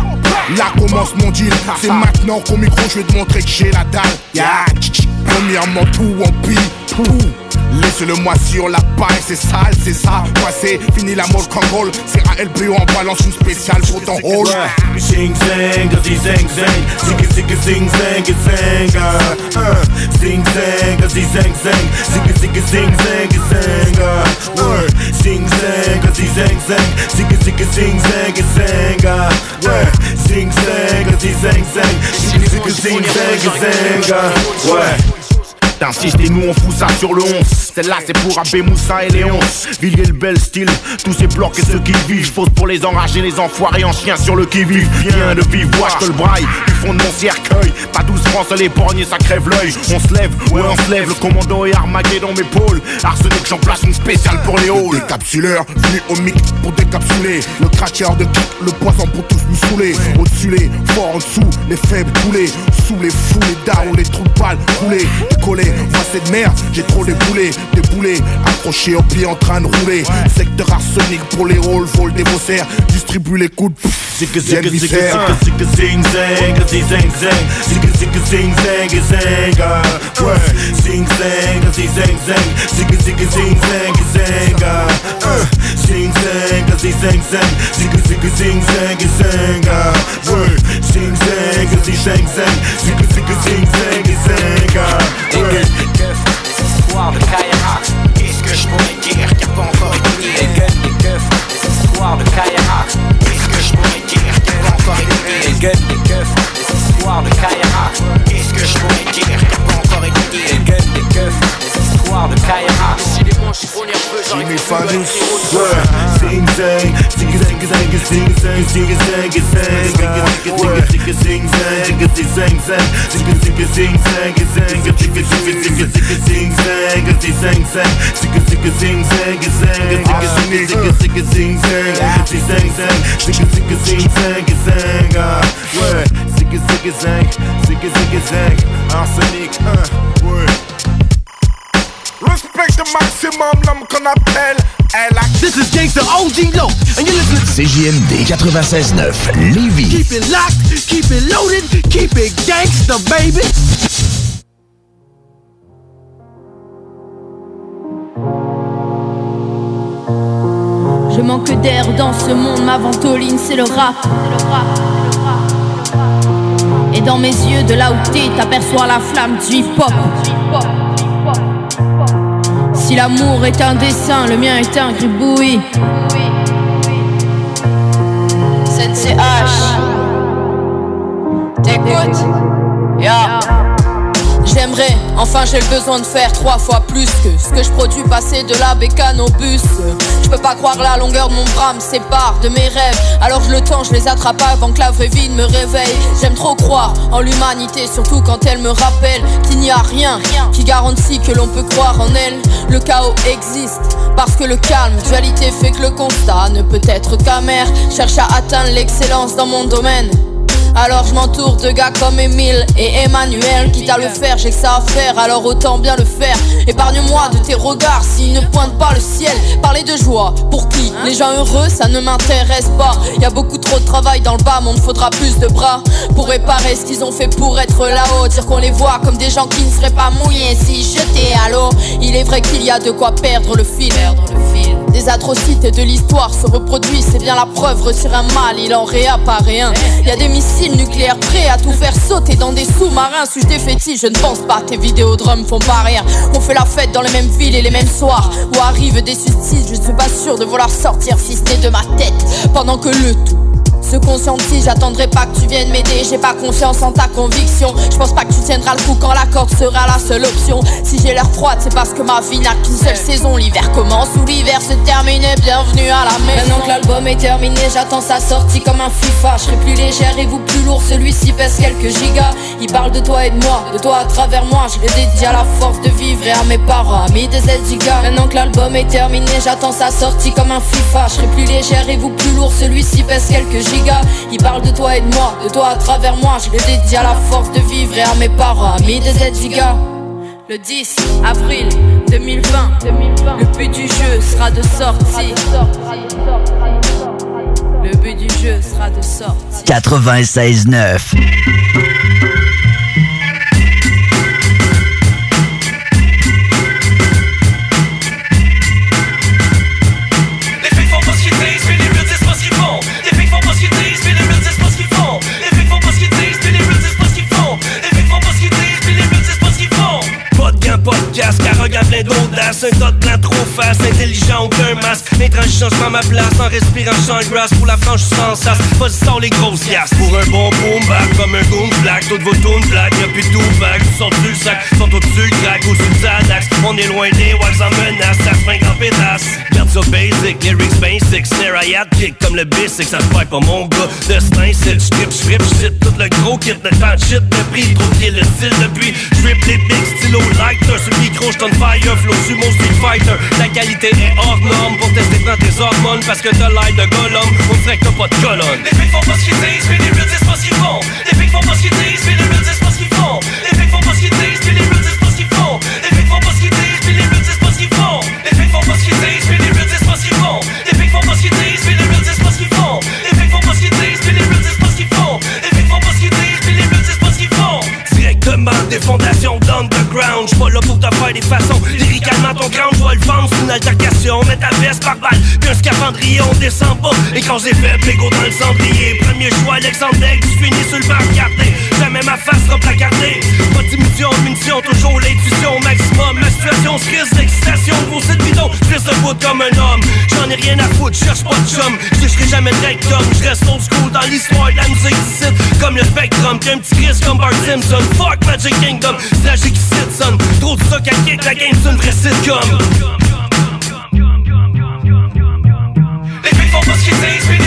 Speaker 21: Là commence mon deal, c'est maintenant qu'au micro je vais te montrer que j'ai la dalle. Premièrement tout en pile. Laisse-le-moi sur la paille, c'est sale, c'est ça. Passé, fini la mode control. C'est ALB, on balance une spéciale pour ton hall.
Speaker 50: Zing zigga zing zang zang, uh, uh, zing zang, zig zang zang, zigga zigga zing zang zang, uh, word. Zing zang, zig zang zang, zigga zigga zing zang zang, uh, word. Zing zang, zig zang zang, zigga zigga zing zang
Speaker 33: T'insistes et nous on fout ça sur le 11 Celle-là c'est pour Abbé Moussa et Léon Villiers le bel style, tous ces blocs et ceux qui vivent. Fausse pour les enragés, les enfoirés anciens sur le qui-vive. Viens de vivre, moi je te le braille. Du fond de mon cercueil. Pas 12 francs les borgnes ça crève l'œil. On se lève, ouais on se lève. Le commando et Armageddon m'épaule Arsenic j'en place une spéciale pour les halls.
Speaker 21: Décapsuleur, venu au mic pour décapsuler. Le cratcheur de kick, le poison pour tous nous saouler. Au-dessus les forts en dessous, les faibles coulés. Sous les fous, les dards les trous de balles coulés Décollés, moi c'est de merde, j'ai trop déboulé Déboulé, accroché au pied en train de rouler Secteur arsenic pour les rôles, vol des faussaires Distribue les coups de
Speaker 50: zing zing uh. Zing zing uh, zing zing uh. Zing zigga zing zang, uh, ouais.
Speaker 16: Les histoires de Kaira
Speaker 33: Qu'est-ce que je pourrais dire qui a pas encore été
Speaker 16: Les guns, les keufs, les histoires de Kaira
Speaker 33: Qu'est-ce que je pourrais dire qui a pas encore été
Speaker 16: Les guns, les keufs, les histoires de Kaira
Speaker 33: Qu'est-ce que je pourrais dire qui a pas encore été
Speaker 16: Les guns, les keufs, histoires de Kaira
Speaker 11: Si les manches trop nerveux, j'aurais
Speaker 50: zang, zang zang, zang zang, zang, zang zang, zang zang, zang, zang zang, zang zang, zang, zang zang, zing zang zang, ah, zang, zang, arsenic, uh, ouais.
Speaker 21: The maximum, l'homme qu'on appelle Elle a
Speaker 11: This is Gangsta OG Low, and you're listening to
Speaker 30: CJMD 96.9 Lévis.
Speaker 11: Keep it locked, keep it loaded, keep it gangsta, baby.
Speaker 51: Je manque d'air dans ce monde, ma ventoline c'est le rap. Et dans mes yeux, de là où t'es, t'aperçois la flamme du hip-hop. Si l'amour est un dessin, le mien est un gribouille. Sensei H. T'écoutes? J'aimerais, enfin j'ai le besoin de faire trois fois plus que ce que je produis passer de la bécane au bus. Je peux pas croire la longueur de mon bras me sépare de mes rêves. Alors je le tends, je les attrape avant que la vraie vie me réveille. J'aime trop croire en l'humanité, surtout quand elle me rappelle qu'il n'y a rien qui garantit que l'on peut croire en elle. Le chaos existe parce que le calme, dualité fait que le constat ne peut être qu'amer. Cherche à atteindre l'excellence dans mon domaine. Alors je m'entoure de gars comme Emile et Emmanuel Quitte à le faire, j'ai que ça à faire, alors autant bien le faire. Épargne-moi de tes regards s'ils ne pointent pas le ciel. Parler de joie, pour qui Les gens heureux, ça ne m'intéresse pas. Y a beaucoup trop de travail dans le bas, mais on faudra plus de bras Pour réparer ce qu'ils ont fait pour être là-haut. Dire qu'on les voit comme des gens qui ne seraient pas mouillés si jetés à l'eau. Il est vrai qu'il y a de quoi perdre le fil. Perdre le fil Des atrocités de l'histoire se reproduisent, c'est bien la preuve. Retire un mal, il en réapparaît un. Y a des missiles nucléaires prêts à tout faire sauter dans des sous-marins. Suis-je fétiches? Je ne pense pas, tes vidéodromes font pas rien. On fait la fête dans les mêmes villes et les mêmes soirs. Où arrivent des suicides, je suis pas sûr de vouloir sortir n'est de ma tête. Pendant que le tout se conscientise, j'attendrai pas que tu viennes m'aider, j'ai pas confiance en ta conviction. Je pense pas que tu tiendras le coup quand la corde sera la seule option. Si j'ai l'air froide, c'est parce que ma vie n'a qu'une seule saison. L'hiver commence ou l'hiver se termine, et bienvenue à la maison. Maintenant que l'album est terminé, j'attends sa sortie comme un FIFA. Je serai plus légère et vous plus lourd, celui-ci pèse quelques gigas. Il parle de toi et de moi, de toi à travers moi. Je le dédie à la force de vivre et à mes parents, amis des gigas. Maintenant que l'album est terminé, j'attends sa sortie comme un FIFA. Je serai plus légère et vous plus lourd, celui-ci pèse quelques gigas. Il parle de toi et de moi, de toi à travers moi. Je le dédie à la force de vivre et à mes parents, amis des Ziga. Le 10 avril 2020, le but du jeu sera de sortir. Le but du jeu sera de sortir.
Speaker 52: 96.9
Speaker 53: arrogant plein d'audace Un tas de blanc trop face, intelligent, aucun masque. Intransigeant, je prends ma place en respirant champ grass Pour la franche sans sas, sors les grosses gasses Pour un bon boom back, comme un goon black Toutes vos tunes black, y'a plus tout back sont du sac, sont au-dessus crack de Xanax, on est loin des wags en menace Ça se en pétasse. Garde ça basic, lyrics basic Snare kick comme le basic Ça se pas mon gars. Destin, c'est j'trip, j'frip, j'cite Tout le gros kit, le temps shit, le prix Trop le style depuis. J'rip les big stylo lighter Sur micro, j'tonne fire, flow sumo street fighter La qualité est hors norme Pour tester dans tes hormones Parce que t'as l'air de Gollum On dirait que t'as pas de colonne
Speaker 23: Les flics font pas ce qu'ils disent, mais les bleus disent pas ce qu'ils font. Les flics font pas ce qu'ils disent, mais les bleus disent pas ce qu'ils font.
Speaker 53: Des fondations d'underground. J'suis pas là pour te faire des façons Lyricalement ton ground, j'vois le vendre C'est une altercation Mets ta veste par balle Puis un scaphandrier, on descend pas Écran j'ai fait Lego dans le cendrier Premier choix, Alexandre Tu finis sur le banc regardez Jamais ma face sera placardée Pas de munition, Toujours l'intuition. Au maximum Ma situation se risque d'excitation. Pour cette bidon, je de foot comme un homme. J'en ai rien à foutre, cherche pas de chum. Je jamais de rectum Je reste old school dans l'histoire de la musique d'ici Comme le spectrum Puis un petit Chris comme Bart Simpson. Fuck Magic Kingdom Tragique shit son. Trop de stock à kick La game c'est une vraie sitcom.
Speaker 23: Les flics font pas ce qu'ils disent,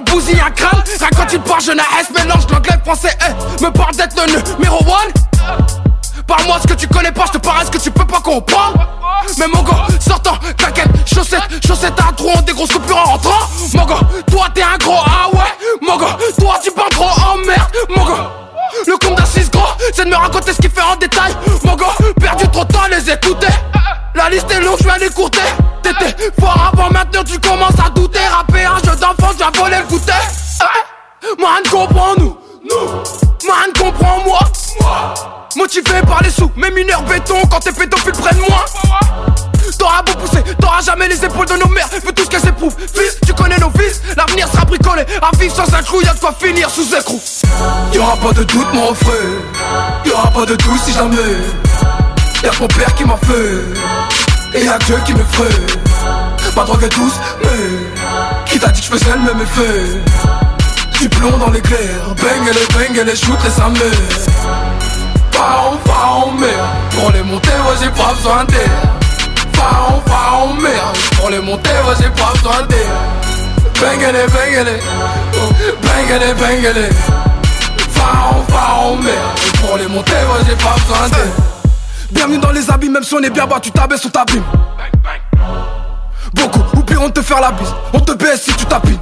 Speaker 54: leur bousille un crâne quand ils parlent, je n'arrête, mélange l'anglais, français eh. Me parle d'être le numéro one Parle-moi ce que tu connais pas, je te parle ce que tu peux pas comprendre?
Speaker 23: Quoi finir sous écrou. Y'aura pas de doute, mon frère. Y'aura pas de doute si jamais. Y'a mon père qui m'a fait. Et y'a Dieu qui me ferait. Pas drogue douce, mais. Qui t'a dit que je faisais le même effet? Du plomb dans l'éclair. Bang et les bang shoot et sa mère. Pharaon, pharaon, merde. Pour les monter, ouais, j'ai pas besoin d'air. Pharaon, pharaon, merde. Pour les monter, ouais, j'ai pas besoin d'air. Bangele, bangele. Bangele, bangele. Pharaon, pharaon, merde. Pour les monter, ouais, j'ai pas besoin d'air. Bienvenue dans les habits, même si on est bien bas, tu t'abaisses ou t'abîmes. Beaucoup oublieront de te faire la bise. On te baisse si tu tapines.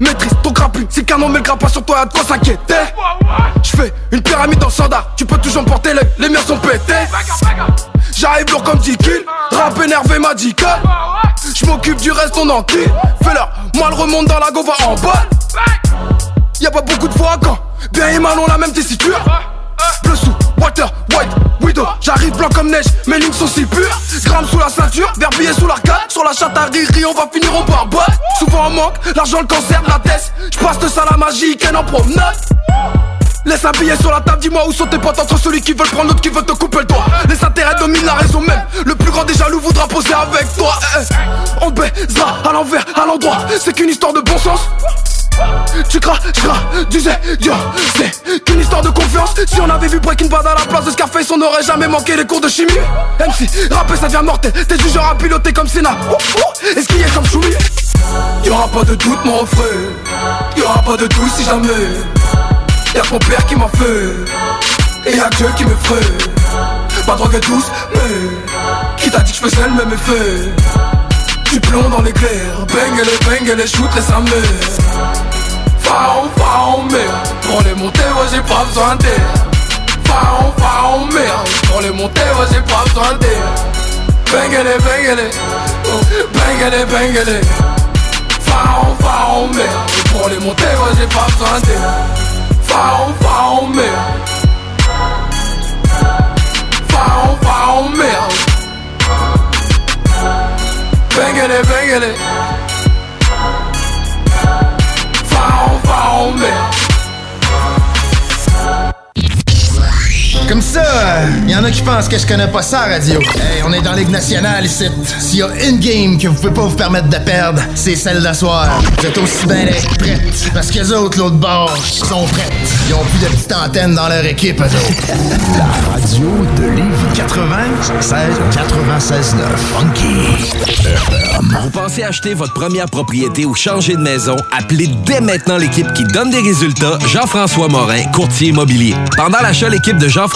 Speaker 23: Maîtrise ton grappin, si homme met le grappin sur toi, y'a de quoi s'inquiéter. J'fais une pyramide dans le standard, tu peux toujours porter les, les miens sont pétés. J'arrive lourd comme 10 kills, rap énervé m'a dit que J'm'occupe du reste, on enquille. Fais-leur, moi le remonte dans la go, va en bas. Y'a pas beaucoup de fois quand Bien et mal ont la même tessiture. Bleu sous, water, white, widow. J'arrive blanc comme neige, mes lignes sont si pures Gramme sous la ceinture, verbier sous l'arcade Sur la chatte on va finir au barbare Souvent on manque, l'argent le cancer la tête. J'passe de ça la magie, qu'elle en promenade Laisse un billet sur la table, dis-moi où sont tes potes entre celui qui veut prendre, l'autre qui veut te couper le doigt. Les intérêts dominent la raison même. Le plus grand des jaloux voudra poser avec toi. Eh, eh. On baisera à l'envers, à l'endroit. C'est qu'une histoire de bon sens. Tu cras, je cras, disais, yo, c'est qu'une histoire de confiance. Si on avait vu Breaking Bad à la place de Scarface, on n'aurait jamais manqué les cours de chimie. MC, rapper ça devient mortel. T'es du genre à piloter comme Senna. Est-ce qu'il y comme Choumi? Y'aura pas de doute, mon frère. Y'aura pas de doute si jamais. Y'a mon père qui m'a fait Et y'a Dieu qui me ferait Pas drogue douce mais Qui t'a dit que je faisais le même effet? Du plomb dans l'éclair Bang et les bang et les shoot et sa mère Pharaon, pharaon, merde Pour les monter, ouais j'ai pas besoin d'air. Pharaon, pharaon, merde Pour les monter, ouais j'ai pas besoin d'air. Bang et les bang et les oh, Bang et les bang et les. Pharaon, pharaon, merde Pour les monter, ouais j'ai pas besoin d'air Fall, fall, mill. Fall, fall, mill. Bangin' it, bangin' it. Fall, fall, mill.
Speaker 55: Comme ça, il y en a qui pensent que je connais pas ça, radio. Hey, on est dans Ligue nationale ici. S'il y a une game que vous pouvez pas vous permettre de perdre, c'est celle d'asseoir. Vous êtes aussi bien d'être prêtes. Parce que les autres, l'autre bord, sont prêtes. Ils ont plus de petites antennes dans leur équipe, eux autres.
Speaker 30: La radio de Lévis 96 96 9 Funky.
Speaker 25: Vous pensez acheter votre première propriété ou changer de maison? Appelez dès maintenant l'équipe qui donne des résultats, Jean-François Morin, courtier immobilier. Pendant l'achat, l'équipe de Jean-François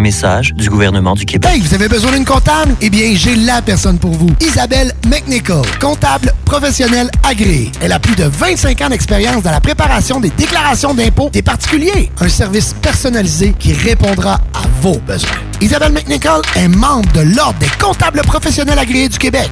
Speaker 56: Message du gouvernement du Québec.
Speaker 12: Hey, vous avez besoin d'une comptable? Eh bien, j'ai la personne pour vous. Isabelle McNichol, comptable professionnelle agréée. Elle a plus de 25 ans d'expérience dans la préparation des déclarations d'impôts des particuliers. Un service personnalisé qui répondra à vos besoins. Isabelle McNichol est membre de l'Ordre des comptables professionnels agréés du Québec.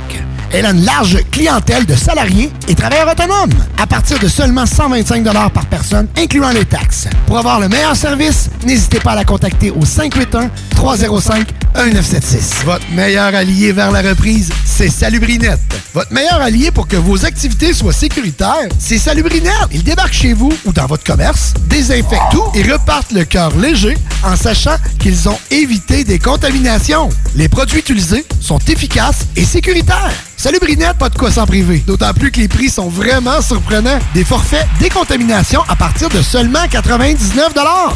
Speaker 12: Elle a une large clientèle de salariés et travailleurs autonomes à partir de seulement 125 par personne, incluant les taxes. Pour avoir le meilleur service, n'hésitez pas à la contacter au 581-305-1976. Votre meilleur allié vers la reprise, c'est Salubrinet. Votre meilleur allié pour que vos activités soient sécuritaires, c'est Salubrinet. Ils débarquent chez vous ou dans votre commerce, désinfectent tout et repartent le cœur léger en sachant qu'ils ont évité des contaminations. Les produits utilisés sont efficaces et sécuritaires. Salut Brinette, pas de quoi s'en priver. D'autant plus que les prix sont vraiment surprenants. Des forfaits décontamination à partir de seulement 99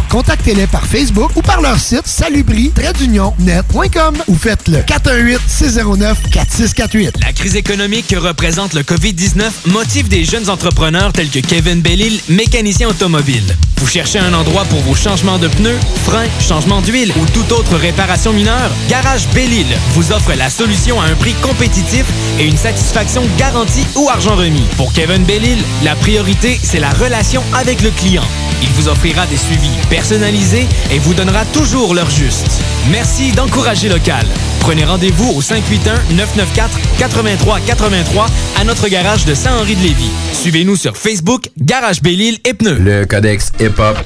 Speaker 12: Contactez-les par Facebook ou par leur site salubri-net.com ou faites-le 418-609-4648.
Speaker 11: La crise économique que représente le COVID-19 motive des jeunes entrepreneurs tels que Kevin Bellil, mécanicien automobile. Vous cherchez un endroit pour vos changements de pneus, freins, changement d'huile ou toute autre réparation mineure? Garage Bellil vous offre la solution à un prix compétitif et une satisfaction garantie ou argent remis. Pour Kevin Bellil, la priorité, c'est la relation avec le client. Il vous offrira des suivis personnalisés et vous donnera toujours l'heure juste. Merci d'encourager local. Prenez rendez-vous au 581-994-8383 à notre garage de Saint-Henri-de-Lévis. Suivez-nous sur Facebook, Garage Bellil et Pneus.
Speaker 26: Le Codex Hip Hop.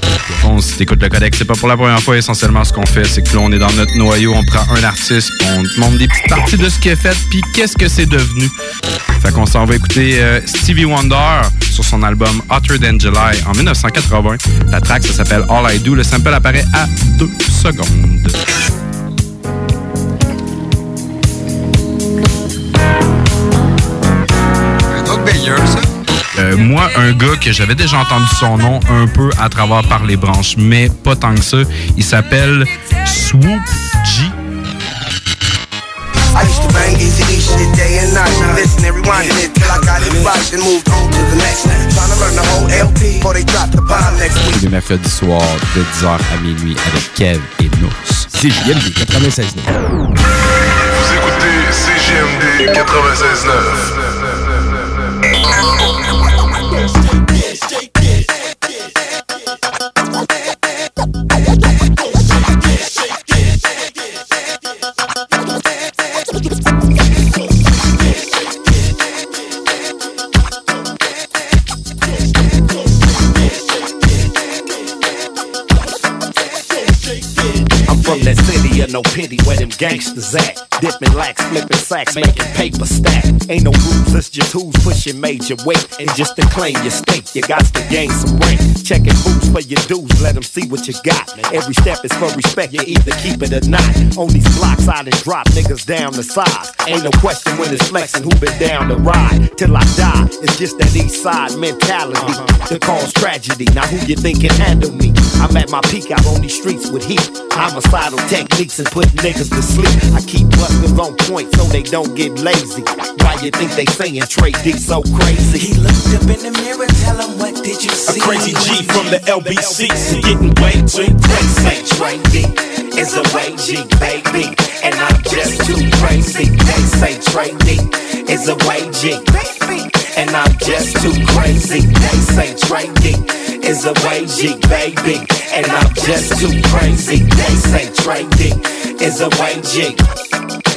Speaker 26: On s'écoute le Codex Hip Hop pour la première fois. Essentiellement, ce qu'on fait, c'est que là, on est dans notre noyau, on prend un artiste, on te montre des petites parties de ce qu'il a fait, puis qu'est-ce que c'est devenu. Fait qu'on s'en va écouter euh, Stevie Wonder sur son album Hotter Than July en 1980. La track, ça s'appelle All I Do. Le sample apparaît à 2 secondes. Euh, moi, un gars que j'avais déjà entendu son nom un peu à travers par les branches, mais pas tant que ça. Il s'appelle Swoop.
Speaker 40: I used to bang easy E shit day and night. Listen and rewinding it till I got it right and moved on to the next. Trying to learn the whole LP before they drop the bomb next week.
Speaker 26: Tous les mercredis soirs de 10h à minuit avec Kev et Nous. C'est JMD 96
Speaker 13: Vous écoutez CGMD 96.9.
Speaker 33: them gangsters at. Dipping lax, flipping sacks, making paper stack. Ain't no rules, it's just who's pushing major weight. And just to claim your stake, you got to gain some rank. Checking boots for your dues, let them see what you got. Every step is for respect, you either keep it or not. On these blocks, I done drop niggas down the size. Ain't no question when it's flexing who been down the ride. Till I die, it's just that east side mentality uh-huh. to cause tragedy. Now who you think can handle me? I'm at my peak out on these streets with heat. Homicidal techniques and put niggas to sleep. I keep busters on point so they don't get lazy. Why you think they saying Trey D so crazy? He looked up in the mirror, tell him what did you see?
Speaker 50: A crazy G from the LBC, getting way too crazy.
Speaker 40: Trey D is a way G, baby. And I'm just too crazy. They say Trey D is a way G. Baby, and I'm just too crazy. They say Trey D is a G, baby. And I'm just too crazy. They say Trey D is a G.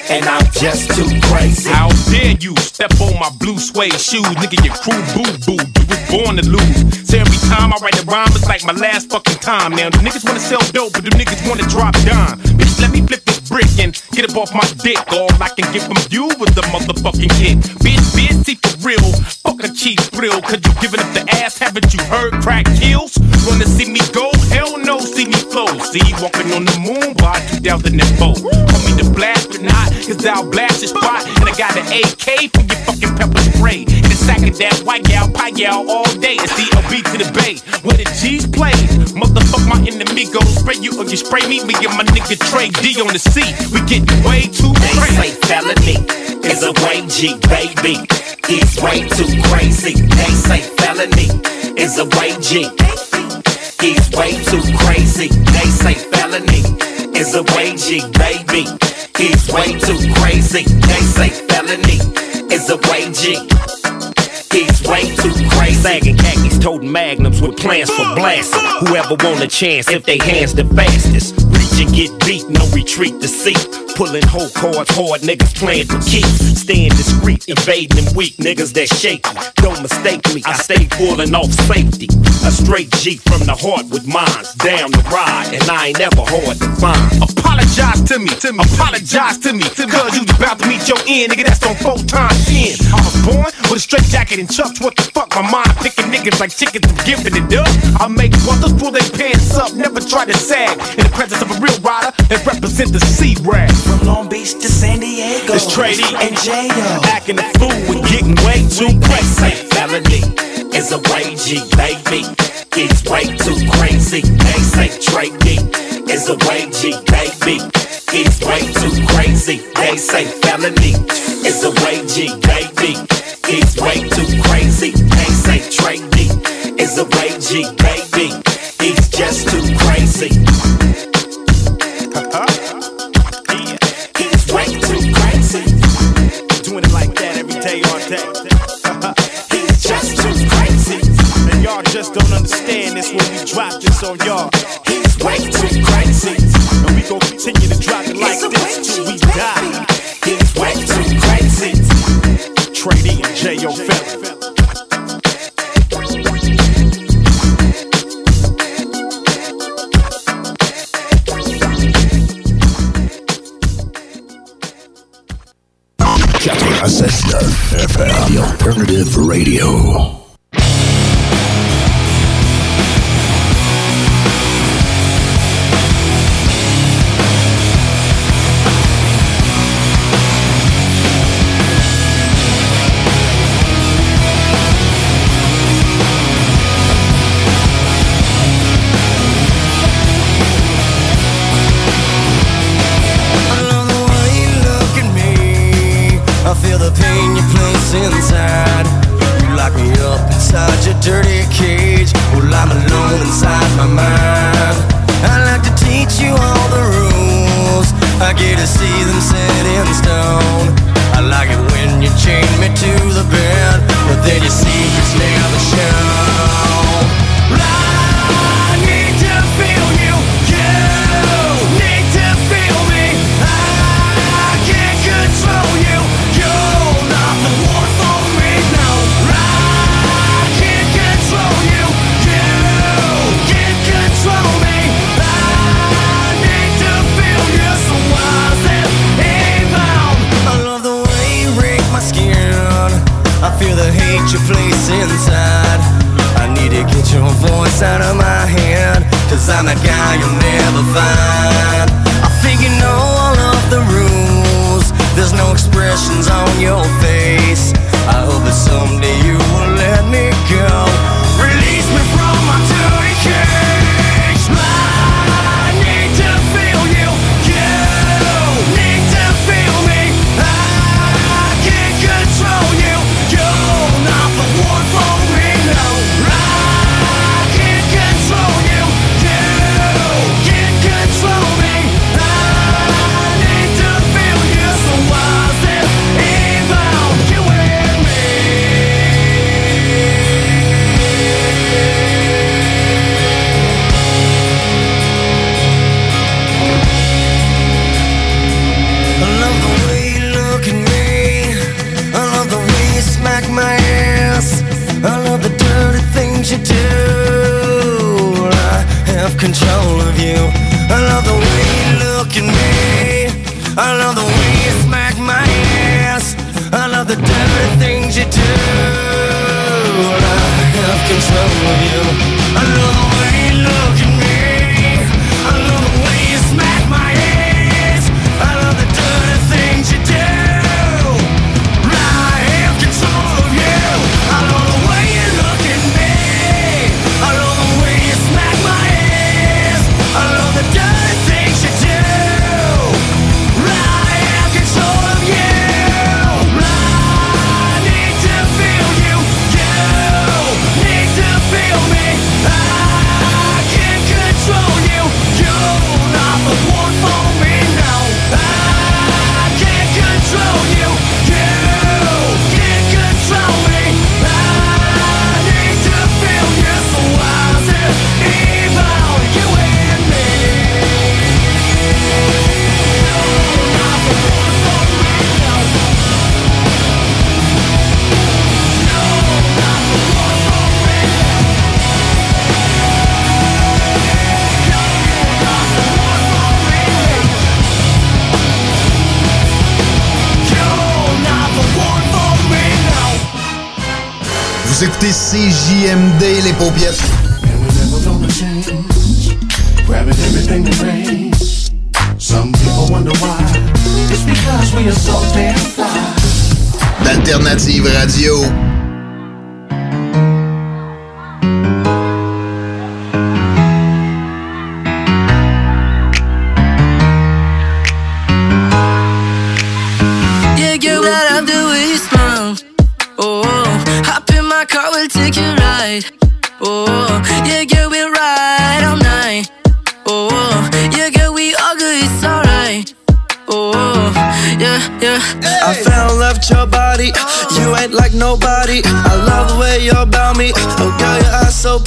Speaker 33: and I'm just too crazy.
Speaker 50: How dare you step on my blue suede shoes, nigga? Your crew boo boo. You was born to lose. So every time I write a rhyme, it's like my last fucking time. Now the niggas wanna sell dope, but the niggas wanna drop dime. Bitch, let me flip this brick and get up off my dick. All I can give from you was the motherfucking kick. Bitch, bitch, see for real. Fuck a cheap thrill, cause you giving up the ass. Haven't you heard crack kills? Wanna see me go? Hell no, see me flow. See, walking on the moon by 2004. Call me the blast or not, cause I'll blast your spot. And I got an AK for your fucking pepper spray. And a sack of that white gal, pie gal all day. It's DLB to the bay, where the G's play. Motherfuck my enemy, go spray you or you spray me. Me and my nigga Trey D on the seat. We get way too
Speaker 33: They say
Speaker 50: crazy.
Speaker 33: felony is a way G, baby. He's way too crazy. They say felony is a way G. He's way too crazy. They say felony is a G, baby. He's way too crazy. They say felony is a way G. He's way too crazy.
Speaker 30: Sagging khakis, toting magnums with plans for blasting. Whoever want a chance, if they hands the fastest. Reach and get beat, no retreat to seat. Pulling whole cards hard, niggas playing for keeps. Staying discreet, evading them weak niggas that shaky. Don't mistake me, I stay pulling off safety. A straight G from the heart with mines. Down the ride, and I ain't never hard to find.
Speaker 50: Apologize to me, to me, apologize to me. Cause you was about to meet your end, nigga, that's on four times ten. I was born with a straight jacket and chucks, what the fuck? My mind picking niggas like chickens and giving it up. I make brothers pull their pants up, never try to sag. In the presence of a real rider that represent the C-rag.
Speaker 57: From Long Beach to San Diego.
Speaker 50: It's D.
Speaker 57: and J.O.
Speaker 50: Acting a fool and getting way too
Speaker 33: They
Speaker 50: crazy.
Speaker 33: felony is a way G, baby. He's way too crazy. They say D is a way G, baby. He's way too crazy. They say felony is a way G, baby. He's way too. They Trey D is a way G, baby. He's just too crazy. He's way too crazy.
Speaker 30: Doing it like that every day, all day.
Speaker 33: He's just too crazy.
Speaker 30: And y'all just don't understand this when we drop this on y'all.
Speaker 33: He's way too crazy.
Speaker 30: And we gon' continue to drop it like this till we die.
Speaker 33: He's way too crazy.
Speaker 30: Trey D and J.O. Felon.
Speaker 16: FM, the alternative radio.
Speaker 58: You. I love the way you
Speaker 16: look at me. Are so damn fly.
Speaker 55: D'Alternative Radio.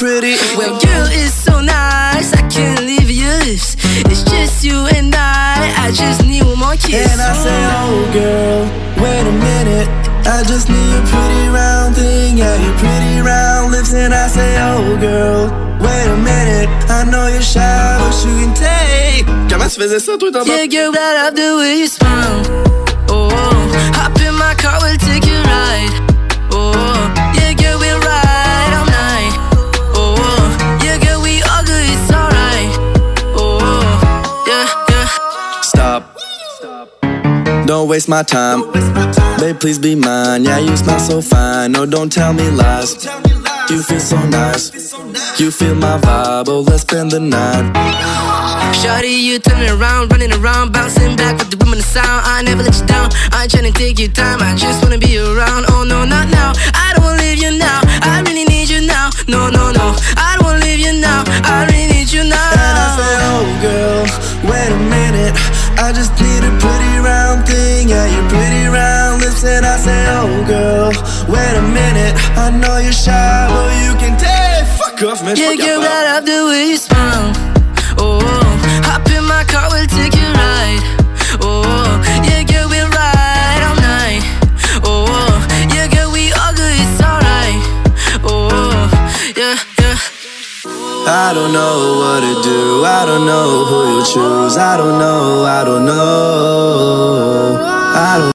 Speaker 59: Pretty.
Speaker 16: Well, girl, it's so nice, I can't leave you. lips. It's just you and I, I just need one more kiss.
Speaker 59: And I say, oh, girl, wait a minute. I just need a pretty round thing. Yeah, your pretty round lips. And I say, oh, girl, wait a minute. I know you're shy, but you can take. Comment tu faisais ça, toi, t'en
Speaker 16: Yeah, girl, I love the way you smile. Oh, hop in my car, we'll
Speaker 59: Don't waste my time. Babe, please be mine. Yeah, you smell so fine. No, don't tell me lies. You feel so nice. You feel my vibe. Oh, let's spend the night.
Speaker 16: Shawty, you turning around, running around, bouncing back with the room and the sound. I never let you down. I ain't tryna take your time. I just wanna be around. Oh no, not now. I don't wanna leave you now. I really need you now. No, no, no. I don't wanna leave you now. I
Speaker 59: I just need a pretty round thing. Yeah, your pretty round lips. And I say, oh girl, wait a minute. I know you're shy, but you can take. Fuck off, man.
Speaker 16: Yeah,
Speaker 59: off.
Speaker 16: I love the way
Speaker 59: I don't know what to do. I don't know who you choose. I don't know. I don't know. I don't.